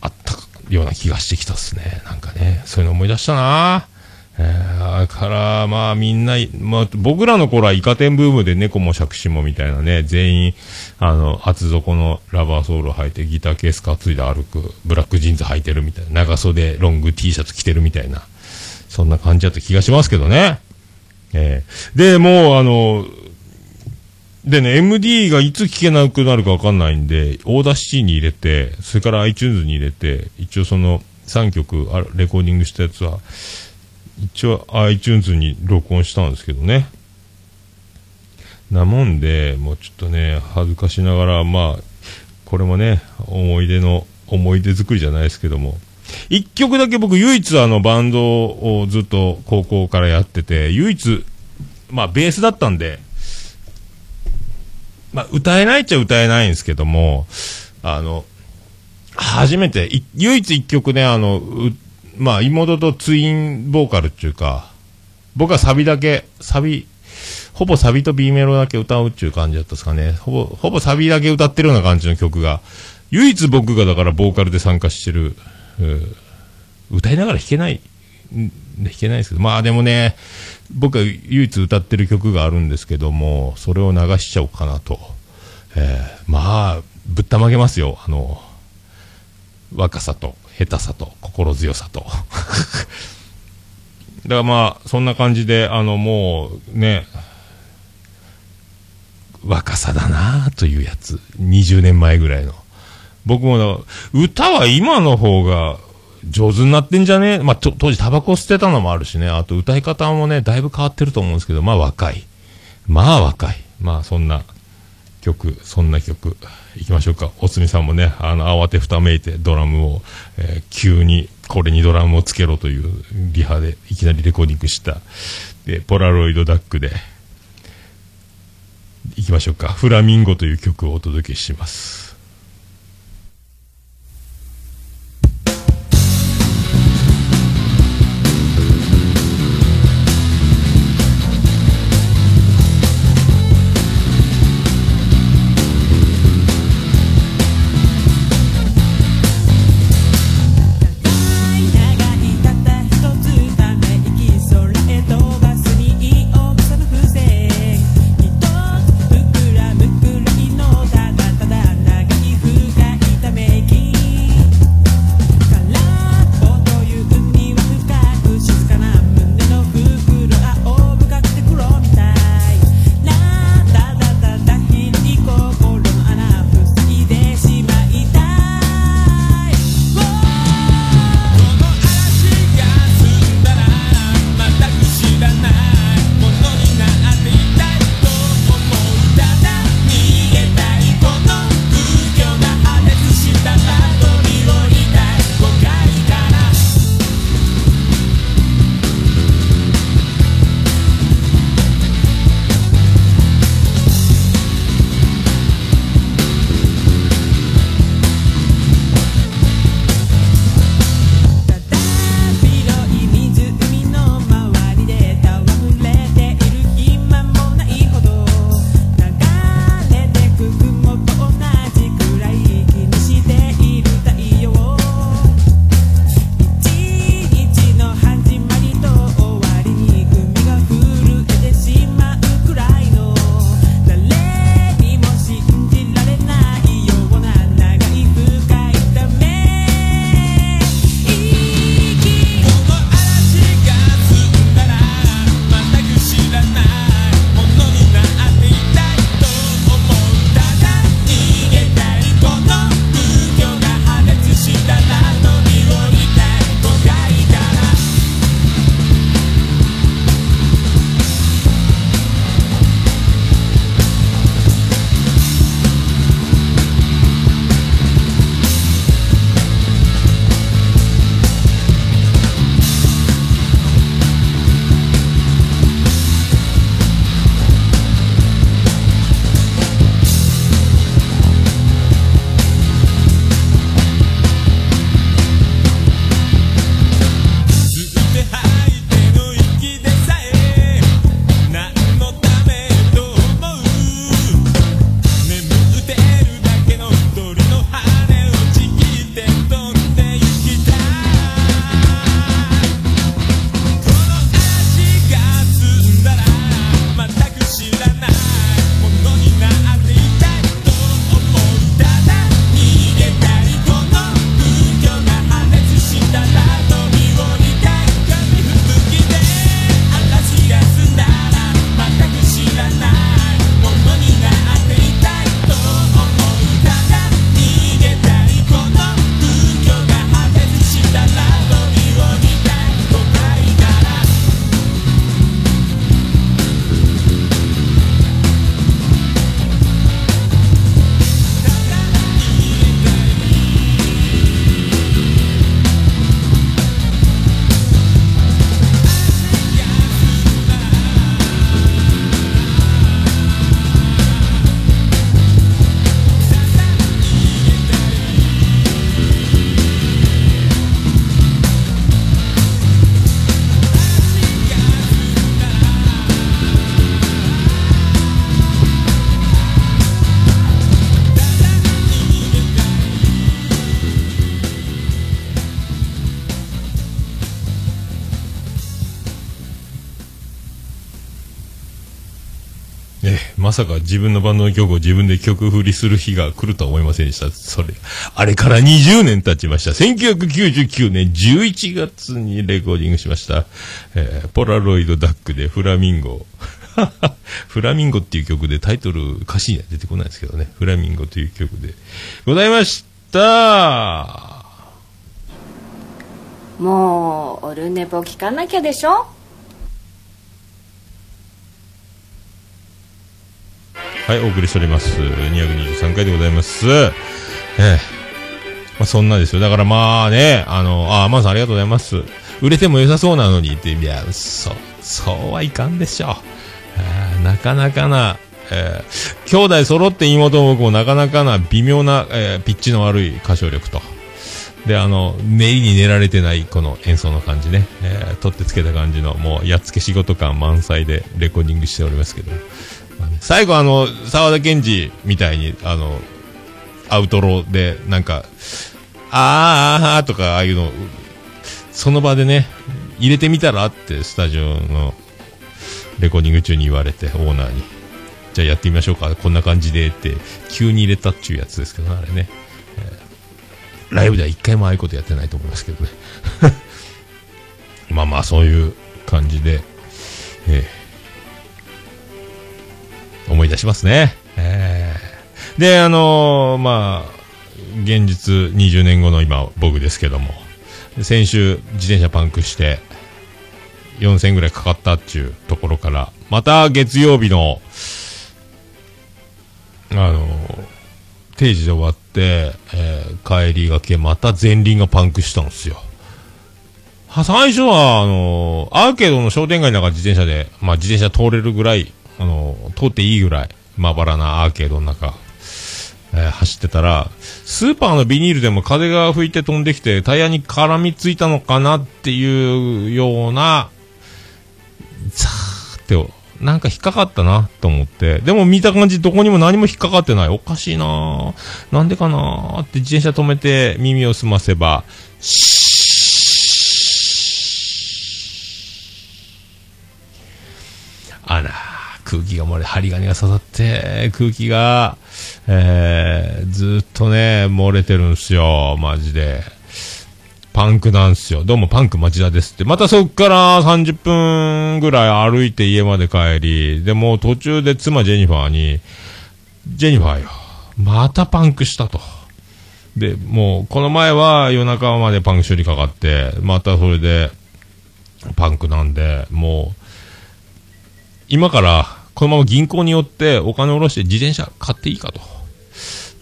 あったような気がしてきたっすね。なんかね、そういうの思い出したなえー、だから、まあみんな、まあ僕らの頃はイカ天ブームで猫も杓子もみたいなね、全員、あの、厚底のラバーソール履いてギターケース担いで歩く、ブラックジーンズ履いてるみたいな、長袖ロング T シャツ着てるみたいな、そんな感じだった気がしますけどね。えーで、もうあの、でね、MD がいつ聴けなくなるかわかんないんで、 Audacity に入れて、それから iTunes に入れて、一応その3曲レコーディングしたやつは、一応 iTunes に録音したんですけどね。なもんで、もうちょっとね、恥ずかしながら、まあ、これもね、思い出の、思い出作りじゃないですけども、一曲だけ僕唯一あのバンドをずっと高校からやってて、唯一、まあベースだったんで、まあ歌えないっちゃ歌えないんですけども、あの、初めて、唯一一曲ね、あの、まあ妹とツインボーカルっていうか、僕はサビだけ、サビ、ほぼサビと B メロだけ歌うっていう感じだったですかね。ほぼ、ほぼサビだけ歌ってるような感じの曲が、唯一僕がだからボーカルで参加してる、歌いながら弾けない、弾けないですけど、まあでもね、僕が唯一歌ってる曲があるんですけども、それを流しちゃおうかなと。えーまあ、ぶったまげますよ。あの、若さと、下手さと、心強さと。だからまあ、そんな感じで、あの、もう、ね、若さだなというやつ。20年前ぐらいの。僕も、歌は今の方が上手になってんじゃね？まあ、当時タバコ吸ってたのもあるしね。あと歌い方もね、だいぶ変わってると思うんですけど、まあ若い。まあ若い。まあそんな曲、そんな曲、いきましょうか。おつみさんもね、あの、慌てふためいてドラムを、えー急にこれにドラムをつけろというリハでいきなりレコーディングした、で、ポラロイドダックで、いきましょうか。フラミンゴという曲をお届けします。さか自分のバンドの曲を自分で曲振りする日が来るとは思いませんでした。それ、あれから20年経ちました。1999年11月にレコーディングしました。えーポラロイドダックでフラミンゴ。フラミンゴっていう曲でタイトル歌詞には出てこないですけどね。フラミンゴという曲でございました。もうオルネポ聞かなきゃでしょ？はい、お送りしております。223回でございます。ええまあ、そんなですよ。だからまあね、あの、あ、マンさんありがとうございます。売れても良さそうなのにって、いや、そう、そうはいかんでしょう。あーなかなかな、えー兄弟揃って妹も僕もなかなかな微妙な、えーピッチの悪い歌唱力と。で、あの、練りに練られてないこの演奏の感じね、えー取ってつけた感じの、もうやっつけ仕事感満載でレコーディングしておりますけど。最後あの、沢田研二みたいに、あの、アウトローで、なんか、あーあーあーとか、ああいうの、その場でね、入れてみたらって、スタジオのレコーディング中に言われて、オーナーに。じゃあやってみましょうか、こんな感じでって、急に入れたっていうやつですけど、あれね。ライブでは一回もああいうことやってないと思いますけどね。まあまあ、そういう感じで、えー思い出しますね。えーで、あのーまあ、現実20年後の今、僕ですけども、先週自転車パンクして、4000ぐらいかかったっていうところから、また月曜日の、あのー定時で終わって、えー帰りがけ、また前輪がパンクしたんですよ。は最初は、あのーアーケードの商店街の中自転車で、まあ自転車通れるぐらい、あの通っていいぐらい、まばらなアーケードの中、えー走ってたら、スーパーのビニールでも風が吹いて飛んできて、タイヤに絡みついたのかなっていうような、ザーって、なんか引っかかったなと思って、でも見た感じどこにも何も引っかかってない。おかしいな。ぁなんでかなぁって自転車止めて耳を澄ませば、あら、空気が漏れ、針金が刺さって、空気が、えー、ずっとね、漏れてるんすよ、マジで。パンクなんすよ。どうもパンク町田ですって。またそっから30分ぐらい歩いて家まで帰り、でも途中で妻ジェニファーに、ジェニファーよ、またパンクしたと。で、もう、この前は夜中までパンク処理かかって、またそれで、パンクなんで、もう、今から、このまま銀行に寄ってお金を下ろして自転車買っていいかと。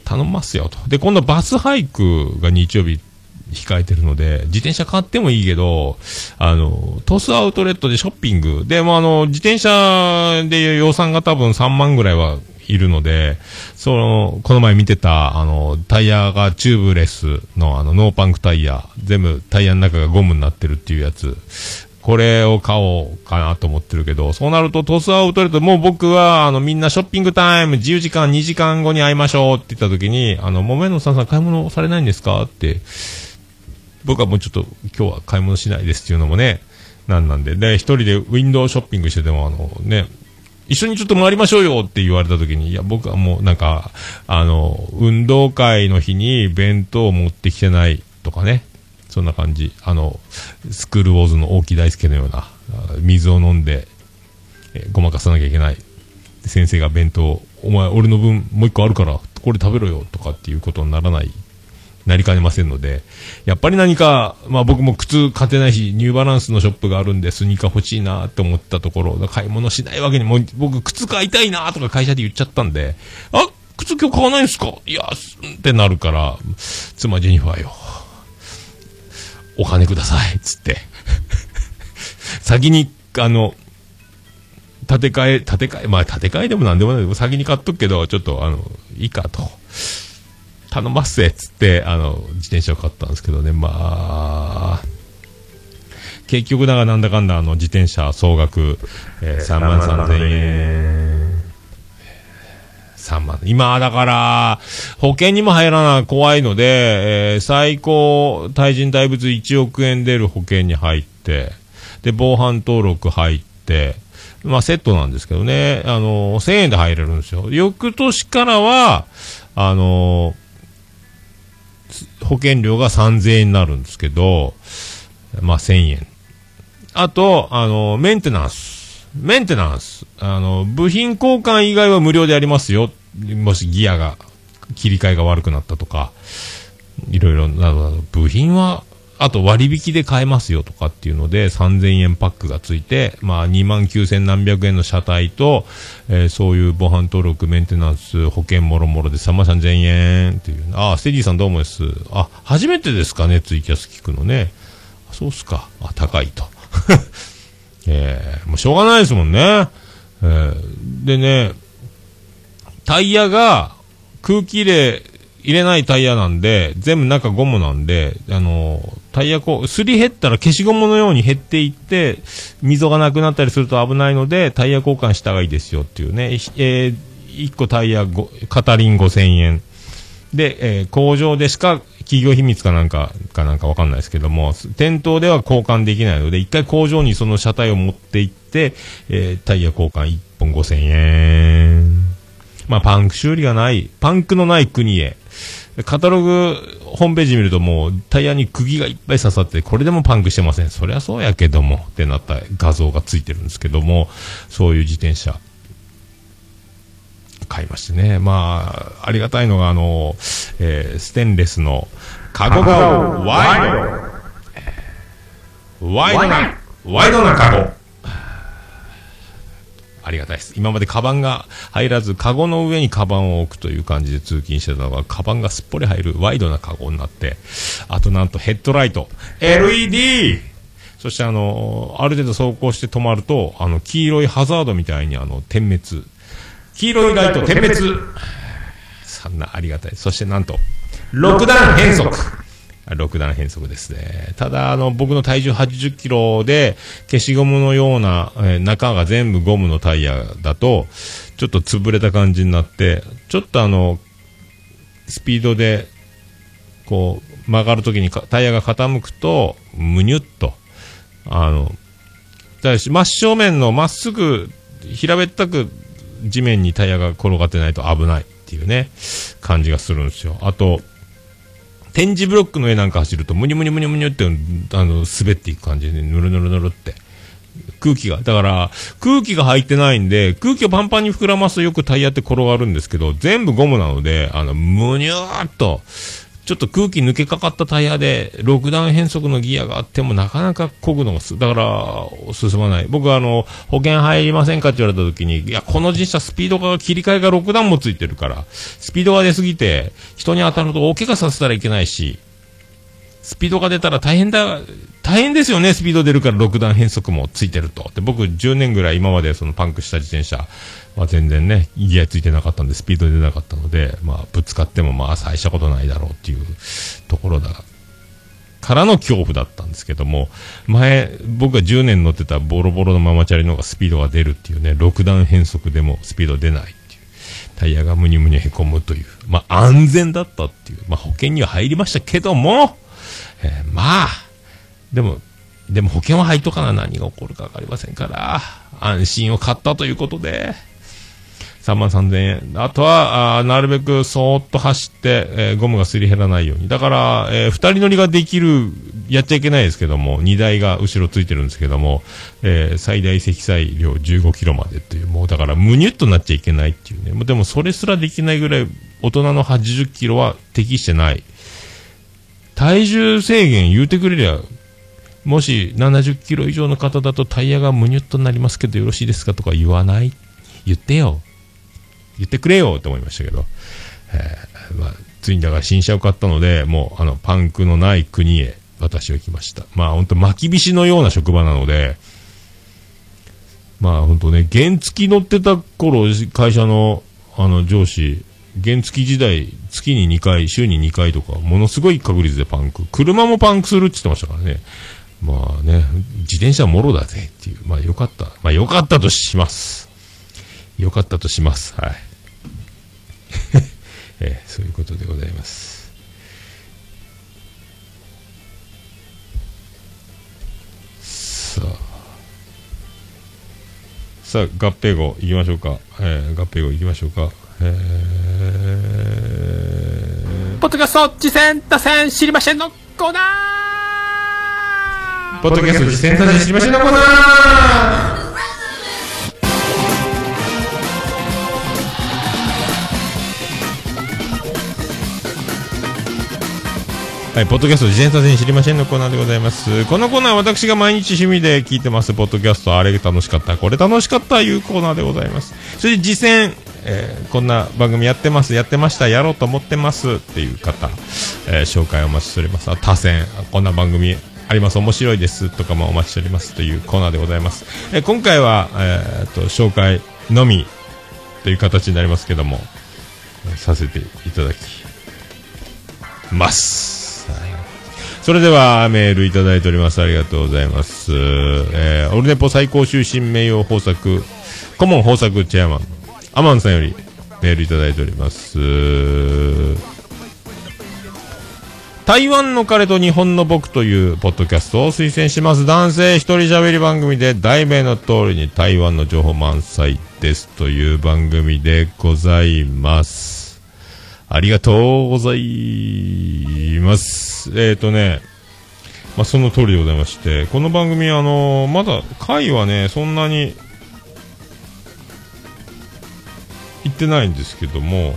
頼みますよと。で、今度バスハイクが日曜日控えてるので、自転車買ってもいいけど、あの、トスアウトレットでショッピング。で、もあの、自転車で予算が多分3万ぐらいはいるので、その、この前見てた、あの、タイヤがチューブレスのあの、ノーパンクタイヤ、全部タイヤの中がゴムになってるっていうやつ。これを買おうかなと思ってるけど、そうなるとトスアウトレット、もう僕は、あの、みんなショッピングタイム、自由時間2時間後に会いましょうって言った時に、あの、もめのさんさん買い物されないんですか？って、僕はもうちょっと今日は買い物しないですっていうのもね、なんなんで、で、一人でウィンドウショッピングしてても、あのね、一緒にちょっと回りましょうよって言われた時に、いや、僕はもうなんか、あの、運動会の日に弁当を持ってきてないとかね、そんな感じ。あの、スクールウォーズの大木大輔のような、水を飲んで、えごまかさなきゃいけない。先生が弁当、お前、俺の分もう一個あるから、これ食べろよとかっていうことにならない、なりかねませんので、やっぱり何か、まあ僕も靴買ってないし、ニューバランスのショップがあるんで、スニーカー欲しいなって思ったところ、買い物しないわけにも、僕靴買いたいなとか会社で言っちゃったんで、あ、靴今日買わないんすか？いや、すってなるから、妻ジェニファーよ。お金ください、つって。先に、あの、建て替え、建て替え、まあ建て替えでもなんでもないけど先に買っとくけど、ちょっと、あの、いいかと。頼ますぜ、つって、あの、自転車を買ったんですけどね、まあ、結局だがなんだかんだ、あの、自転車総額、えー、3万3千円。3万。今、だから、保険にも入らない怖いので、えー最高、対人大物1億円出る保険に入って、で、防犯登録入って、まあセットなんですけどね、あの、1000円で入れるんですよ。翌年からは、あの、保険料が3000円になるんですけど、まあ1000円。あと、あの、メンテナンス。メンテナンス。あの、部品交換以外は無料でやりますよっ。もしギアが、切り替えが悪くなったとか、いろいろなど、部品は、あと割引で買えますよとかっていうので、3000円パックがついて、まあ、2万9000何百円の車体と、えーそういう防犯登録、メンテナンス、保険もろもろで3万3000円っていう。あ、ステディさんどうもです？あ、初めてですかね、ツイキャス聞くのね。そうっすか。あ、高いと。えーもうしょうがないですもんね。えーでね、タイヤが空気入れ、入れないタイヤなんで、全部中ゴムなんで、あのタイヤこう、すり減ったら消しゴムのように減っていって、溝がなくなったりすると危ないので、タイヤ交換した方がいいですよっていうね、えー、1個タイヤご、片輪5000円。で、えー工場でしか企業秘密かなんか、かなんかわかんないですけども、店頭では交換できないので、一回工場にその車体を持って行って、えータイヤ交換1本5000円。まあ、パンク修理がない、パンクのない国へ。カタログ、ホームページ見るともうタイヤに釘がいっぱい刺さって、これでもパンクしてません。そりゃそうやけども、ってなった画像がついてるんですけども、そういう自転車。買いましてね。まあ、ありがたいのが、あの、えーステンレスの、カゴがワイド。ワイドな、ワイドなカゴ。ありがたいです。今までカバンが入らず、カゴの上にカバンを置くという感じで通勤してたのが、カバンがすっぽり入るワイドなカゴになって、あとなんとヘッドライト、LED! そしてあの、ある程度走行して止まると、あの、黄色いハザードみたいにあの、点滅。黄色いライト点滅そんなありがたい。そしてなんと、6段変速6段変速ですね。ただ、あの、僕の体重80キロで、消しゴムのような、えー中が全部ゴムのタイヤだと、ちょっと潰れた感じになって、ちょっとあの、スピードで、こう、曲がるときにタイヤが傾くと、むにゅっと、あの、だし真正面のまっすぐ、平べったく地面にタイヤが転がってないと危ないっていうね、感じがするんですよ。あと、点字ブロックの絵なんか走ると、むにゅむにゅむにゅむにゅって、あの、滑っていく感じで、ぬるぬるぬるって。空気が。だから、空気が入ってないんで、空気をパンパンに膨らますとよくタイヤって転がるんですけど、全部ゴムなので、あの、むにゅーっと、ちょっと空気抜けかかったタイヤで、6段変速のギアがあってもなかなか漕ぐのがす、だから、進まない。僕はあの、保険入りませんかって言われた時に、いや、この自転車スピードが切り替えが6段もついてるから、スピードが出すぎて、人に当たると大怪我させたらいけないし、スピードが出たら大変だ、大変ですよね、スピード出るから6段変速もついてると。で、僕10年ぐらい今までそのパンクした自転車は全然ね、ギアついてなかったんで、スピード出なかったので、まあ、ぶつかってもまあ、最したことないだろうっていうところだ。からの恐怖だったんですけども、前、僕が10年乗ってたボロボロのママチャリの方がスピードが出るっていうね、6段変速でもスピード出ないっていう。タイヤがムニムニへこむという。まあ、安全だったっていう。まあ、保険には入りましたけども、えーまあ、でも、でも保険は入っとかな何が起こるかわかりませんから、安心を買ったということで、3万3000円。あとは、あなるべくそーっと走って、えーゴムがすり減らないように。だから、えー二人乗りができる、やっちゃいけないですけども、荷台が後ろついてるんですけども、えー最大積載量15キロまでという、もうだから、むにゅっとなっちゃいけないっていうね。でもそれすらできないぐらい、大人の80キロは適してない。体重制限言うてくれりゃ、もし70キロ以上の方だとタイヤがむにゅっとなりますけどよろしいですかとか言わない？言ってよ。言ってくれよと思いましたけど。えーまあ、ついにだから新車を買ったので、もうあのパンクのない国へ私は行きました。まあ本当巻きびしのような職場なので、まあ本当ね、原付き乗ってた頃、会社のあの上司、原付き時代、月に2回、週に2回とか、ものすごい確率でパンク。車もパンクするって言ってましたからね。まあね、自転車もろだぜっていう。まあよかった。まあよかったとします。よかったとします。はい。えーそういうことでございます。さあ。さあ、合併号行きましょうか。えー、合併号行きましょうか。えー、ポッドキャスト次戦打線知りませんのコーナーポッドキャスト実践達人知りませんのコーナーはい、ポッドキャスト自転車に知りませんのコーナーでございます。このコーナーは私が毎日趣味で聞いてます、ポッドキャスト、あれ楽しかった、これ楽しかった、いうコーナーでございます。それで実践、えーこんな番組やってます、やってました、やろうと思ってますっていう方、えー紹介お待ちしております。あ他選、こんな番組あります、面白いですとかもお待ちしておりますというコーナーでございます。えー今回は、えーっと、紹介のみという形になりますけども、させていただきます。それではメールいただいております。ありがとうございます。えーオルネポ最高終身名誉豊作、顧問豊作チェアマン、アマンさんよりメールいただいております。台湾の彼と日本の僕というポッドキャストを推薦します。男性一人喋り番組で題名の通りに台湾の情報満載ですという番組でございます。ありがとうございます。えっ、ー、とね、まあ、その通りでございまして、この番組、あのまだ回はね、そんなに行ってないんですけども、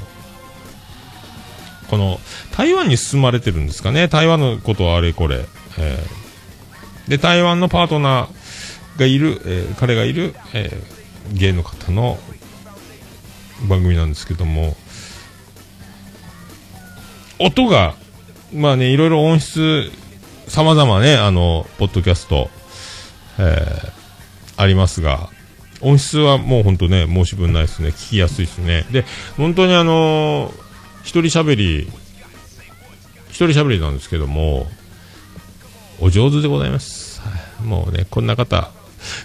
この台湾に進まれてるんですかね、台湾のことはあれこれ。えーで、台湾のパートナーがいる、えー彼がいる、えー芸の方の番組なんですけども、音が、まあね、いろいろ音質、様々ね、あの、ポッドキャスト、えーありますが、音質はもう本当ね、申し分ないですね。聞きやすいですね。で、本当にあのー一人喋り、一人喋りなんですけども、お上手でございます。もうね、こんな方、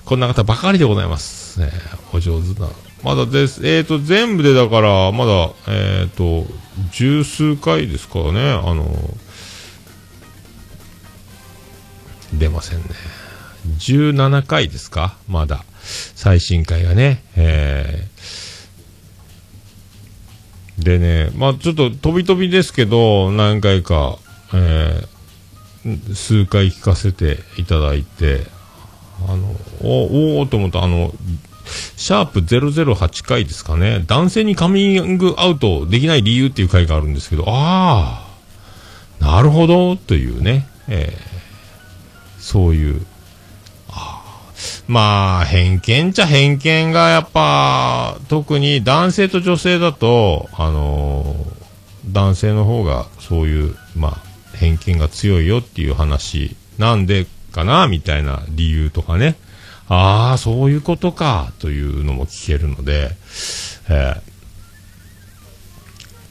こんな方ばかりでございます。ね、お上手な。まだです。えっ、と、全部でだから、まだ、えっ、と、十数回ですからね、あの、出ませんね。17回ですか？まだ。最新回がね。えーでね、まあちょっと飛び飛びですけど、何回か、えー数回聞かせていただいて、あの、お、おーと思った、あの、シャープ008回ですかね、男性にカミングアウトできない理由っていう回があるんですけど、ああ、なるほど、というね、えーそういう、あまあ、偏見ちゃ偏見がやっぱ、特に男性と女性だと、あのー男性の方がそういう、まあ、偏見が強いよっていう話なんでかなみたいな理由とかね。ああ、そういうことか、というのも聞けるので、え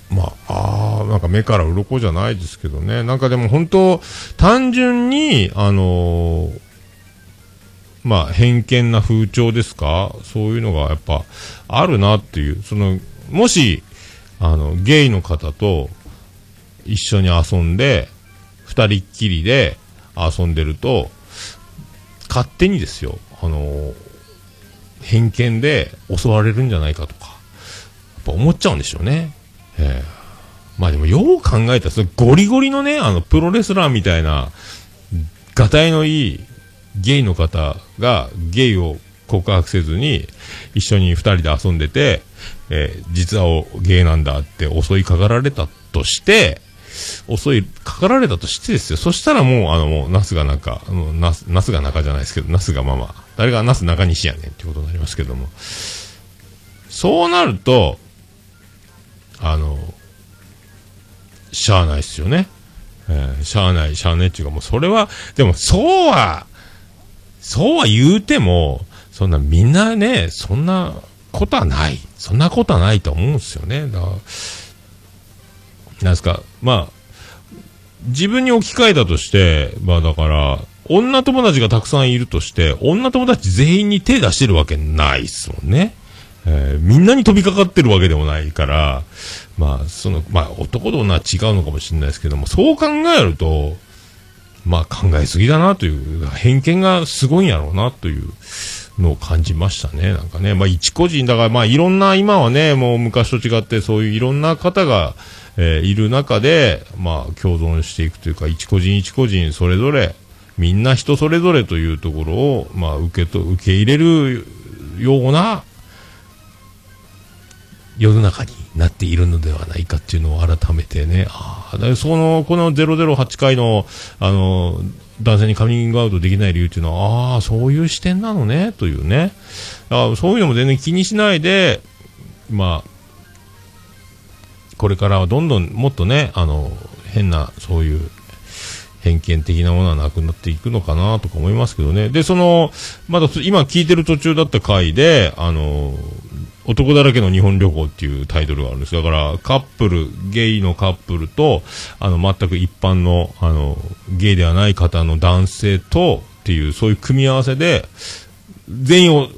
ーまあ、ああ、なんか目から鱗じゃないですけどね。なんかでも本当、単純に、あのーまあ、偏見な風潮ですか？そういうのがやっぱあるなっていう。その、もし、あの、ゲイの方と一緒に遊んで、二人っきりで遊んでると、勝手にですよ、あの、偏見で襲われるんじゃないかとか、やっぱ思っちゃうんでしょうね。ええまあでも、よう考えたら、それゴリゴリのね、あの、プロレスラーみたいな、がたいのいいゲイの方がゲイを告白せずに一緒に二人で遊んでて、えー実はゲイなんだって襲いかかられたとして、襲いかかられたとしてですよ。そしたらもう、あの、もう、ナスが中、あのナス、ナスが中じゃないですけど、ナスがママ。誰がナス中西やねんってことになりますけども。そうなると、あの、しゃあないっすよね。えーしゃあない、しゃあねっていうか、もうそれは、でもそうは、そうは言うても、そんなみんなね、そんなことはない。そんなことはないと思うんですよね。だから、なんですか、まあ、自分に置き換えたとして、まあだから、女友達がたくさんいるとして、女友達全員に手出してるわけないっすもんね。えーみんなに飛びかかってるわけでもないから、まあ、その、まあ、男と女は違うのかもしれないですけども、そう考えると、まあ、考えすぎだなという、偏見がすごいんやろうなというのを感じましたね。なんかね。まあ一個人、だからまあいろんな、今はね、もう昔と違ってそういういろんな方が、えーいる中で、まあ共存していくというか、一個人一個人それぞれ、みんな人それぞれというところを、まあ受けと、受け入れるような、世の中になっているのではないかっていうのを改めてね、ああ、その、この008回の、あの、男性にカミングアウトできない理由っていうのは、ああ、そういう視点なのね、というね。あそういうのも全然気にしないで、まあ、これからはどんどんもっとね、あの、変な、そういう、偏見的なものはなくなっていくのかなとか思いますけどね。で、その、まだ今聞いてる途中だった回で、あの、男だらけの日本旅行っていうタイトルがあるんです。だから、カップル、ゲイのカップルと、あの、全く一般の、あの、ゲイではない方の男性と、っていう、そういう組み合わせで、全員を、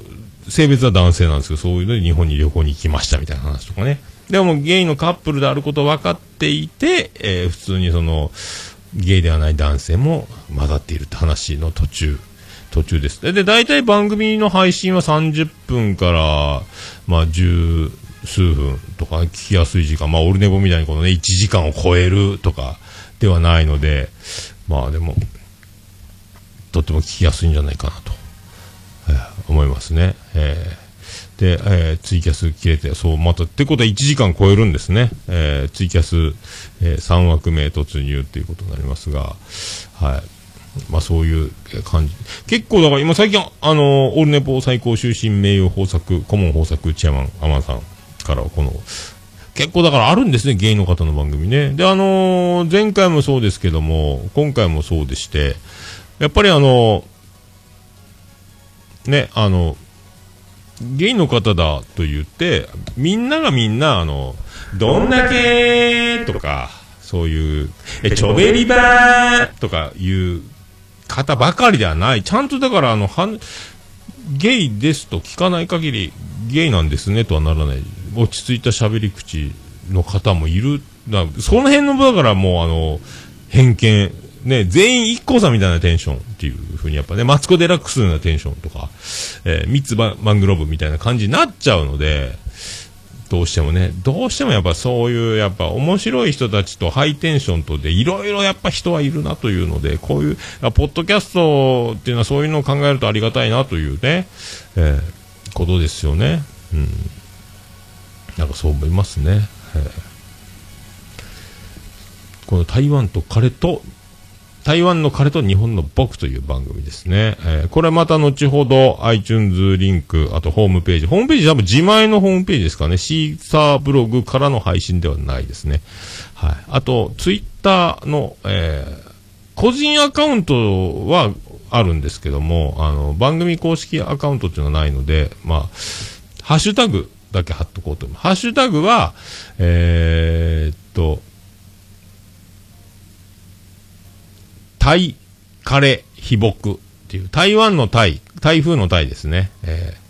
性別は男性なんですけど、そういうので日本に旅行に行きましたみたいな話とかね。でも、ゲイのカップルであることを分かっていて、えー普通にその、ゲイではない男性も混ざっているって話の途中、途中です。で、で大体番組の配信は30分から、まあ、十数分とか聞きやすい時間、まあ、オルネボみたいにこのね、1時間を超えるとかではないので、まあでも、とっても聞きやすいんじゃないかなと、えー思いますね。えーで、えーツイキャス切れて、そう、また、ってことは1時間超えるんですね。えーツイキャス、え3枠目突入っていうことになりますが、はい。まあそういう感じ。結構だから今最近、あの、オールネポ最高終身名誉豊作、顧問豊作チェアマン、アマンさんからこの、結構だからあるんですね、ゲイの方の番組ね。で、あのー前回もそうですけども、今回もそうでして、やっぱりあのね、あの、ゲイの方だと言って、みんながみんな、あの、どんだけとか、そういう、え、ちょべりばーとかいう方ばかりではない。ちゃんとだから、あの、はんゲイですと聞かない限り、ゲイなんですねとはならない。落ち着いた喋り口の方もいる。だその辺の、だからもう、あの、偏見、ね、全員一個さんみたいなテンションっていうふうにやっぱね、マツコ・デラックスなテンションとか、えー、ミッツ・マングローブみたいな感じになっちゃうので、どうしてもね、どうしてもやっぱそういう、やっぱ面白い人たちとハイテンションとで、いろいろやっぱ人はいるなというので、こういう、ポッドキャストっていうのはそういうのを考えるとありがたいなというね、えーことですよね。うん。なんかそう思いますね。えーこの台湾と彼と台湾の彼と日本の僕という番組ですね。えーこれまた後ほど iTunes リンク、あとホームページ。ホームページ多分自前のホームページですかね。シーサーブログからの配信ではないですね。はい。あと、ツイッターの、えー個人アカウントはあるんですけども、あの、番組公式アカウントっていうのはないので、まあ、ハッシュタグだけ貼っとこうと思います。ハッシュタグは、えーっと、タイ、カレ、飛木っていう、台湾のタイ、台風のタイですね。えー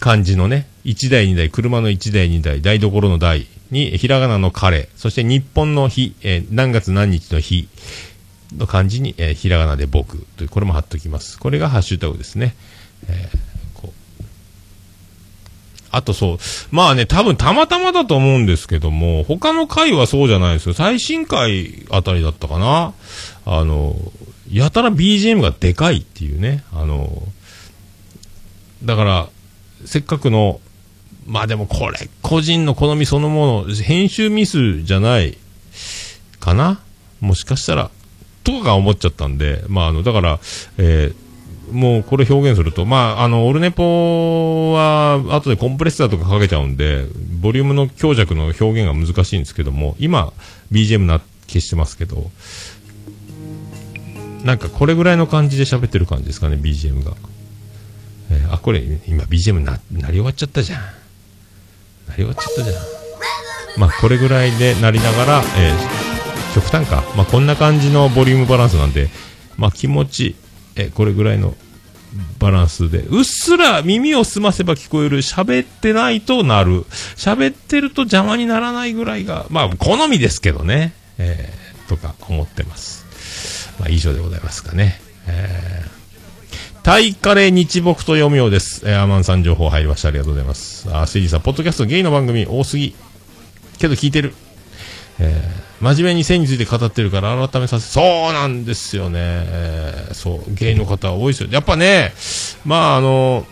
漢字のね、1台2台、車の1台2台、台所の台に、ひらがなのカレ、そして日本の日、えー何月何日の日の漢字に、えーひらがなで僕という、これも貼っときます。これがハッシュタグですね。えーあとそう、まあね、多分たまたまだと思うんですけども、他の回はそうじゃないですよ。最新回あたりだったかな。あの、やたら BGM がでかいっていうね。あの、だから、せっかくの、まあでもこれ、個人の好みそのもの、編集ミスじゃないかなもしかしたら、とかが思っちゃったんで、まああの、だから、えーもうこれ表現すると、まあ、あの、オルネポは、後でコンプレッサーとかかけちゃうんで、ボリュームの強弱の表現が難しいんですけども、今、BGM な、消してますけど、なんかこれぐらいの感じで喋ってる感じですかね、BGM が。えーあ、これ、今 BGM な、なり終わっちゃったじゃん。なり終わっちゃったじゃん。まあ、これぐらいでなりながら、えー極端か。まあ、こんな感じのボリュームバランスなんで、まあ、気持ち、えこれぐらいのバランスで、うっすら耳を澄ませば聞こえる、喋ってないとなる、喋ってると邪魔にならないぐらいが、まあ、好みですけどね、えーとか思ってます。まあ、以上でございますかね。えータイカレ日木と読むようです。えーアマンさん情報入りました。ありがとうございます。あ、スイジさん、ポッドキャストゲイの番組多すぎ。けど聞いてる。えー真面目に性について語ってるから改めさせ、そうなんですよね。えーそう、ゲイの方多いですよ。やっぱね、まああの、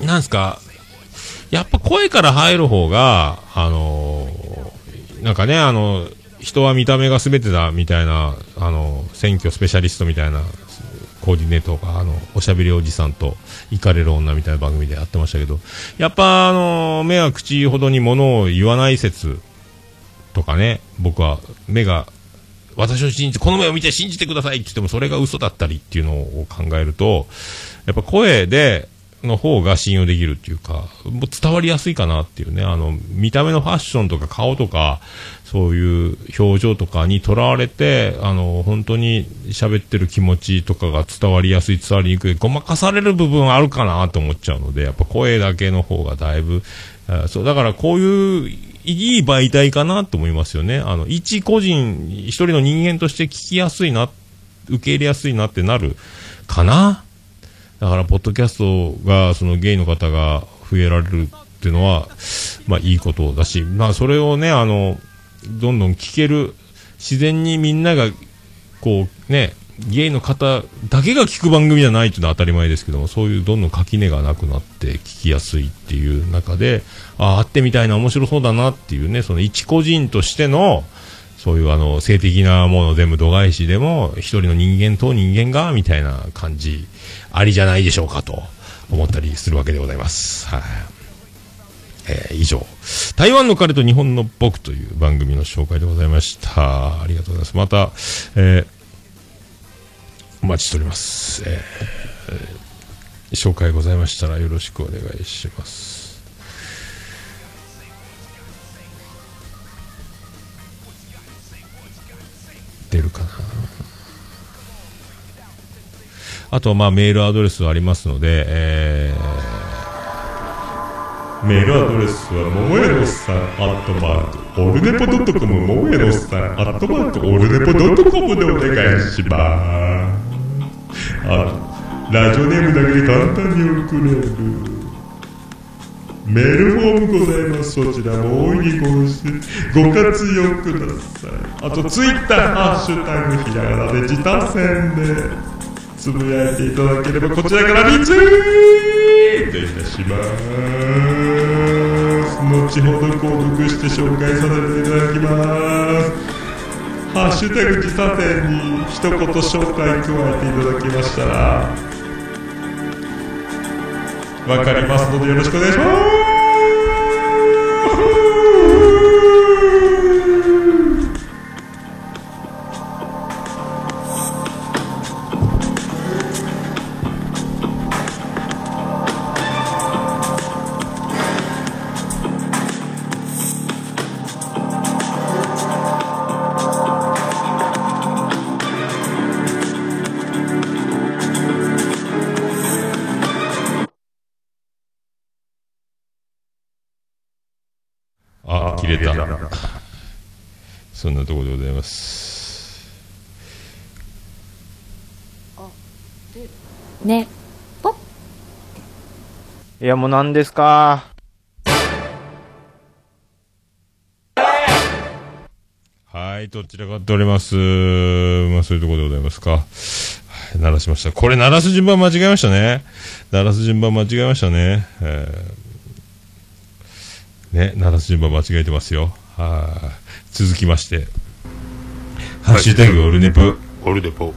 なんすか、やっぱ声から入る方が、あのなんかね、あの、人は見た目が全てだみたいな、あの、選挙スペシャリストみたいな、コーディネートが、あの、おしゃべりおじさんと、行かれる女みたいな番組でやってましたけど、やっぱ、あの、目は口ほどに物を言わない説とかね、僕は、目が、私を信じて、この目を見て信じてくださいって言っても、それが嘘だったりっていうのを考えると、やっぱ声で、の方が信用できるっていうか、もう伝わりやすいかなっていうね、あの、見た目のファッションとか顔とか、そういう表情とかにとらわれて、あの、本当に喋ってる気持ちとかが伝わりやすい、伝わりにくい、ごまかされる部分あるかなと思っちゃうので、やっぱ声だけの方がだいぶ、あそう、だからこういう、いい媒体かなと思いますよね。あの、一個人、一人の人間として聞きやすいな、受け入れやすいなってなるかなだから、ポッドキャストが、そのゲイの方が増えられるっていうのは、まあいいことだし、まあそれをね、あの、どんどん聞ける、自然にみんなが、こうね、ゲイの方だけが聞く番組じゃないっていうのは当たり前ですけども、そういうどんどん垣根がなくなって聞きやすいっていう中で、ああ、会ってみたいな面白そうだなっていうね、その一個人としての、そういうあの、性的なもの全部度外視でも、一人の人間と人間が、みたいな感じ、ありじゃないでしょうかと思ったりするわけでございます。はい、えー以上、台湾の彼と日本の僕という番組の紹介でございました。ありがとうございます。また、えーお待ちしております。えー紹介ございましたらよろしくお願いします。出るかなあとはまあメールアドレスはありますので、えーメールアドレスは、ももやのさん、アットマーク、オルネポドットコム、ももやのさん、アットマーク、オルネポドットコムでお願いします。あ、ラジオネームだけで簡単に送れる。メールフォームございます。そちらも大いにごご活用ください。あと、ツイッター、ハッシュタグ、ひらがなで自他戦で、つぶやいていただければ、こちらからリツイートいたします。後ほど購読して紹介させていただきます。ハッシュタグ自他戦に一言紹介加えていただきましたら、わかりますのでよろしくお願いします。そんなところでございます。ねぽいやもう何ですか？はい、どちらかっております。まあ、そういうところでございますか。はい鳴らしました。これ鳴らす順番間違えましたね。鳴らす順番間違えましたね。えーね、鳴らす順番間違えてますよ。はい。続きまして。ハッシュタグオルネポ。オルネポ。は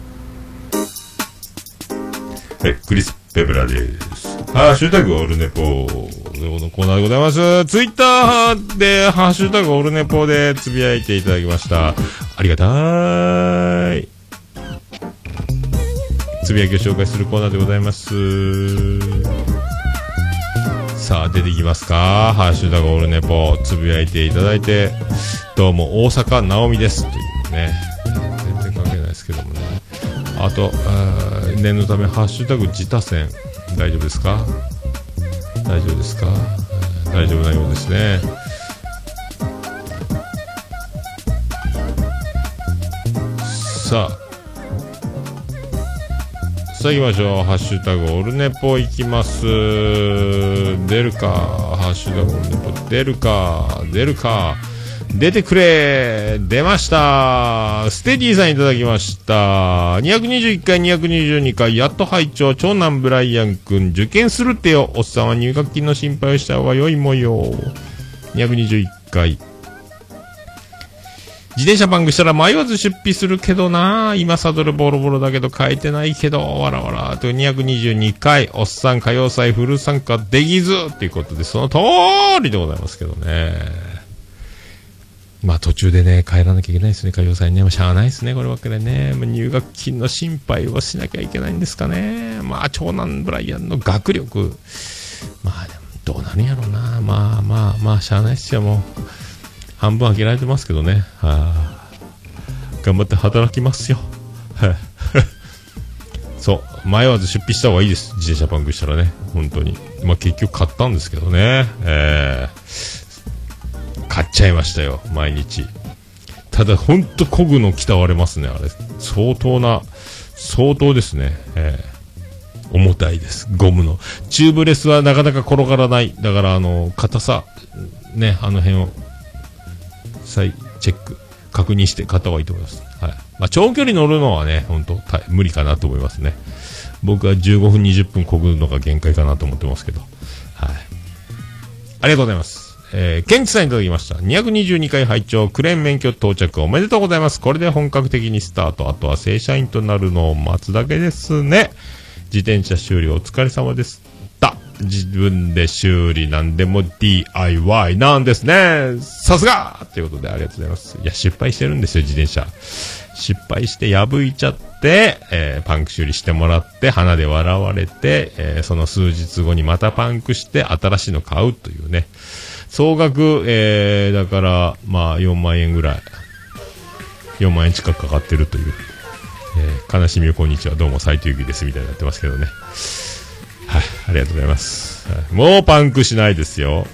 い、クリス・ペブラです。ハッシュタグオルネポ。のコーナーでございます。ツイッターで、ハッシュタグオルネポでつぶやいていただきました。ありがたい。つぶやきを紹介するコーナーでございます。さあ、出てきますか？ハッシュタグオルネポ、つぶやいていただいて、どうも、大阪直美です。というね。全然関係ないですけどもね。あと、あ念のため、ハッシュタグ自他戦、大丈夫ですか？大丈夫ですか？大丈夫なようですね。さあ、さあ行きましょう。ハッシュタグオルネポ行きます。出るか。ハッシュタグオルネポ出るか。出るか。出てくれ出ましたステディさんいただきました。221回、222回、やっと拝聴長男ブライアン君、受験するってよ。おっさんは入学金の心配をした方が良いもよ。221回。自転車パンクしたら迷わず出費するけどな今サドルボロボロだけど変えてないけど、わらわら。と222回、おっさん歌謡祭フル参加できずっていうことで、その通りでございますけどね。まあ途中でね、帰らなきゃいけないですね、歌謡祭ね。まあしゃあないですね、こればっかりね。まあ入学金の心配をしなきゃいけないんですかね。まあ長男ブライアンの学力。まあでも、どうなるんやろうな。まあまあまあ、しゃあないっすよ、もう。半分開けられてますけどね。はあ、頑張って働きますよ。そう、迷わず出費した方がいいです。自転車パンクしたらね。本当に。まあ結局買ったんですけどね。えー、買っちゃいましたよ、毎日。ただ、ほんと漕ぐの鍛われますね、あれ。相当な、相当ですね。えー、重たいです、ゴムの。チューブレスはなかなか転がらない。だから、あの、硬さ、ね、あの辺を再チェック、確認して買った方がいいと思います。はい。まあ、長距離乗るのはね、本当た無理かなと思いますね。僕は15分、20分こぐのが限界かなと思ってますけど。はい。ありがとうございます。えー、ケンチさんいただきました。222回拝聴クレーン免許到着おめでとうございます。これで本格的にスタート。あとは正社員となるのを待つだけですね。自転車修理お疲れ様です。自分で修理なんでも DIY なんですね。さすがということでありがとうございます。いや、失敗してるんですよ、自転車。失敗して破いちゃって、えーパンク修理してもらって、鼻で笑われて、えーその数日後にまたパンクして、新しいの買うというね。総額、えー、だから、まあ、4万円ぐらい。4万円近くかかってるという。えー悲しみをこんにちは、どうも斉藤由貴です、みたいになってますけどね。はい、ありがとうございます。はいもうパンクしないですよ。はい。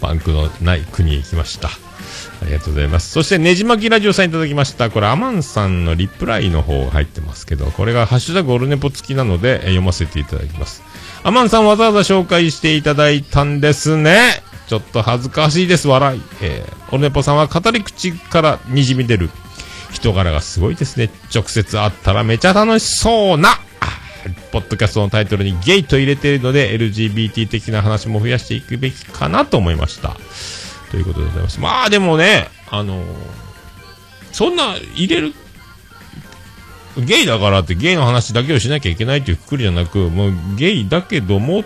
パンクのない国へ行きました。ありがとうございます。そして、ねじまきラジオさんいただきました。これ、アマンさんのリプライの方が入ってますけど、これがハッシュタグオルネポ付きなので、え読ませていただきます。アマンさんわざわざ紹介していただいたんですね。ちょっと恥ずかしいです、笑い。えー、オルネポさんは語り口から滲み出る人柄がすごいですね。直接会ったらめちゃ楽しそうな、ポッドキャストのタイトルにゲイと入れているので、LGBT 的な話も増やしていくべきかなと思いました。ということでございます。まあでもね、あのそんな入れる、ゲイだからってゲイの話だけをしなきゃいけないというくくりじゃなく、もうゲイだけども、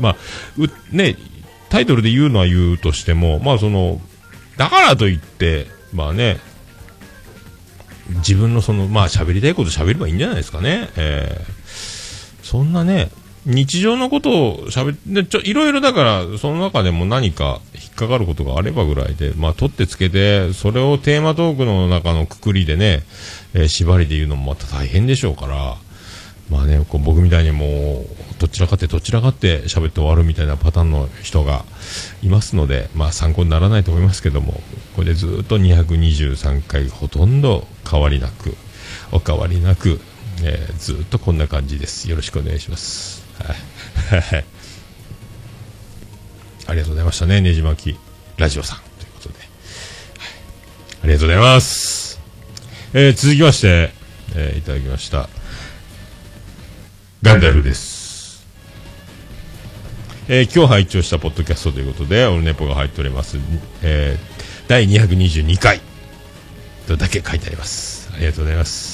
まあ、う、ね、タイトルで言うのは言うとしても、まあその、だからといって、まあね、自分のその、まあ喋りたいこと喋ればいいんじゃないですかね。えーそんなね、日常のことを喋って、ちょ、いろいろだから、その中でも何か引っかかることがあればぐらいで、まあ取ってつけて、それをテーマトークの中のくくりでね、えー縛りで言うのもまた大変でしょうから、まあね、こう僕みたいにもう、どちらかってどちらかって喋って終わるみたいなパターンの人がいますので、まあ参考にならないと思いますけども、これでずっと223回ほとんど変わりなく、お変わりなく、えーずっとこんな感じです。よろしくお願いします。はい。ありがとうございましたね、ねじまきラジオさん。ということで。はい。ありがとうございます。えー続きまして、えーいただきました。ガンダルです。えー今日拝聴したポッドキャストということで、オルネポが入っております。えー第222回とだけ書いてあります。ありがとうございます。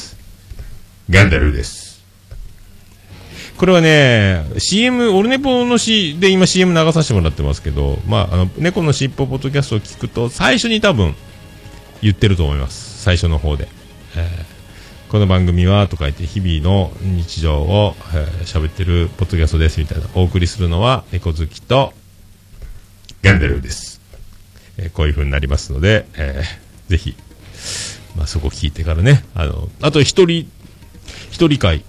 ガンダルです。これはね、CM、オルネポの詩で今 CM 流させてもらってますけど、まあ、あの、猫のしっぽポッドキャストを聞くと、最初に多分、言ってると思います。最初の方で。えーこの番組は、とか言って、日々の日常をえー喋、ってるポッドキャストです、みたいな。お送りするのは、猫好きと、ガンダルです。えーこういう風になりますので、えーぜひ、まあ、そこ聞いてからね、あの、あと一人、一人会、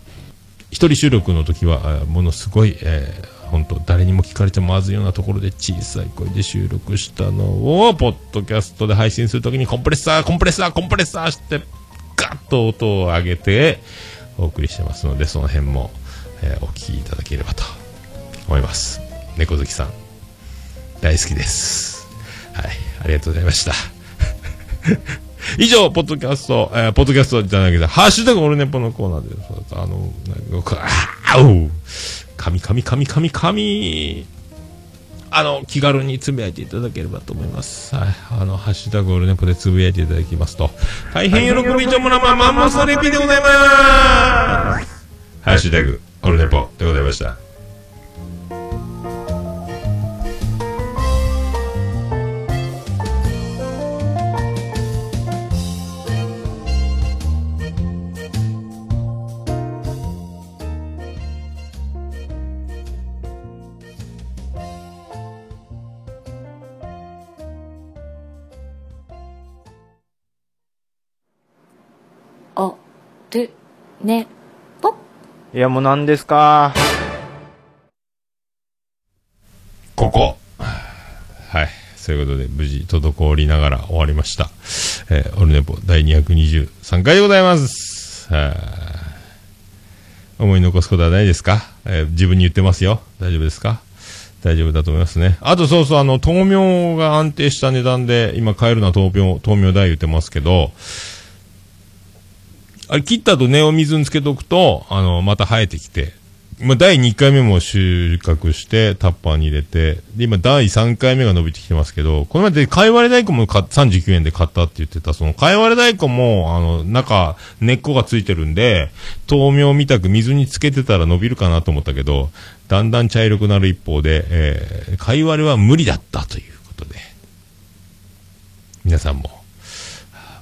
一人収録の時は、ものすごい、えー、本当誰にも聞かれてもまずいようなところで小さい声で収録したのを、ポッドキャストで配信するときにコンプレッサー、コンプレッサー、コンプレッサーして、ガッと音を上げて、お送りしてますので、その辺も、えーお聞きいただければと思います。猫好きさん、大好きです。はい、ありがとうございました。以上、ポッドキャスト、えーポッドキャストじゃないけど、ハッシュタグオルネポのコーナーです。あの、なんか、あーおう神神神神神あの、気軽につぶやいていただければと思います。はい。あの、ハッシュタグオルネポでつぶやいていただきますと、大変喜びともなまマンモスレピでございますハッシュタグオルネポでございました。るねぽいや、もう何ですか？ここ。はい。そういうことで、無事、滞りながら終わりました。えーオルネポ第223回でございます。はい思い残すことはないですか、えー自分に言ってますよ。大丈夫ですか？大丈夫だと思いますね。あとそうそう、あの、豆苗が安定した値段で、今買えるのは豆苗、豆苗代言ってますけど、あれ切った後根を水につけとくと、あの、また生えてきて、今第2回目も収穫して、タッパーに入れて、で、今第3回目が伸びてきてますけど、この前で、貝割れ大根も39円で買ったって言ってた、その貝割れ大根も、あの、中、根っこがついてるんで、豆苗みたく水につけてたら伸びるかなと思ったけど、だんだん茶色くなる一方で、えー、貝割れは無理だったということで、皆さんも、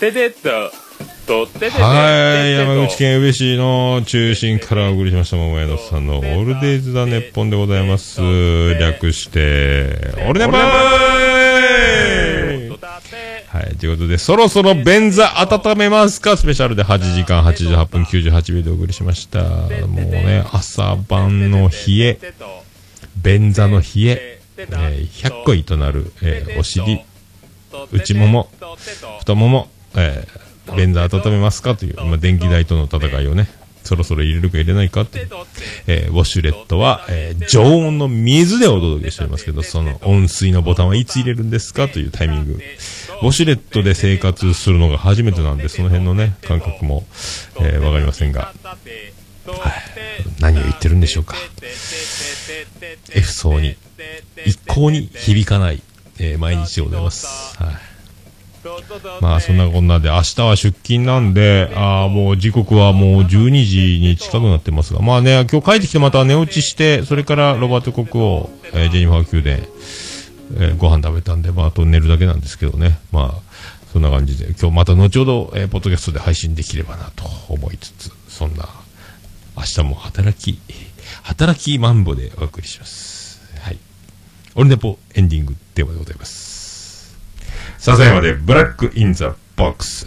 てととてててはい、山口県宇部市の中心からお送りしました、桃屋のさんのオールデイズ・ザ・ネッポンでございます。略して、オールネポーはい、ということで、そろそろ便座温めますか？スペシャルで8時間88分98秒でお送りしました。もうね、朝晩の冷え、便座の冷え、えー100個糸なる、えーお尻、内もも、太もも、えー便座温めますかという、まあ、電気代との戦いをね、そろそろ入れるか入れないかっていう、えーウォシュレットは、えー常温の水でお届けしておりますけど、その温水のボタンはいつ入れるんですかというタイミング。ウォシュレットで生活するのが初めてなんで、その辺のね、感覚も、えーわかりませんが、はい何を言ってるんでしょうか。F 層に、一向に響かない、えー毎日でございます。はい。まあそんなこんなで明日は出勤なんで、ああもう時刻はもう12時に近くなってますが、まあね、今日帰ってきてまた寝落ちして、それからロバート国王、えージェニファー宮殿、えーご飯食べたんで、まああと寝るだけなんですけどね、まあそんな感じで、今日また後ほど、えーポッドキャストで配信できればなと思いつつ、そんな、明日も働き、働きマンボでお送りします。はい。オルネポエンディングテーマでございます。笹山でブラックインザボックス。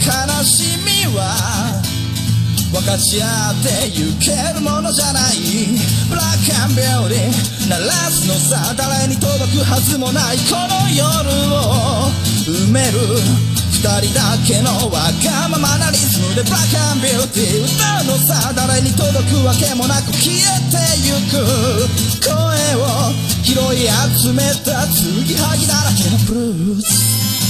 悲しみは分かち合ってゆけるものじゃない。ブラックアンビューティー鳴らすのさ誰に届くはずもないこの夜を埋める二人だけのわがままなリズムで。ブラックアンビューティー歌うのさ誰に届くわけもなく消えてゆく。声を拾い集めた継ぎはぎだらけのブルース。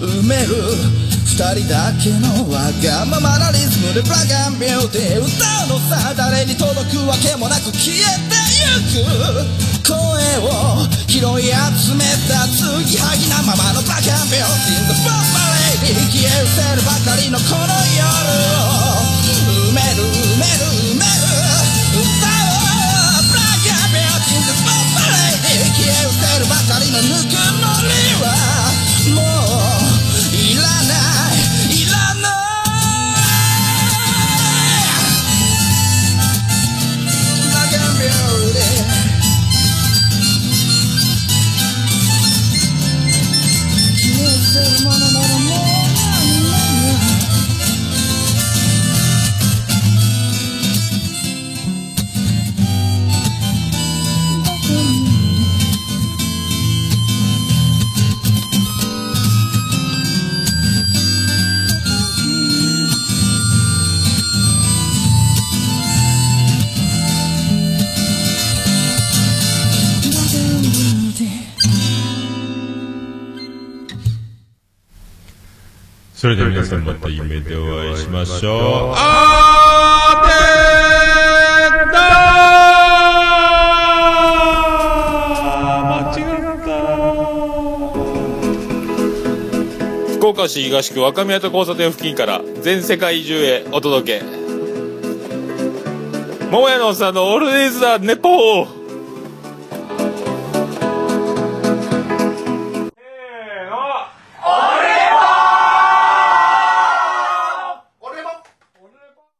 埋める。二人だけのわがままなリズムでブラックアンビューティー歌うのさ誰に届くわけもなく消えてゆく声を拾い集めた継ぎはぎなままのブラックアンビューティー The Boss My Lady 消え失せるばかりのこの夜を埋める埋める埋める歌おうブラックアンビューティー The Boss My Lady 消え失せるばかりのぬくもりはもうそれでは皆さんまた夢でお会いしましょう。あーてーだー間違った福岡市東区若宮と交差点付近から全世界中へお届け桃屋のおっさんのオールディーズ・ザ・ネポー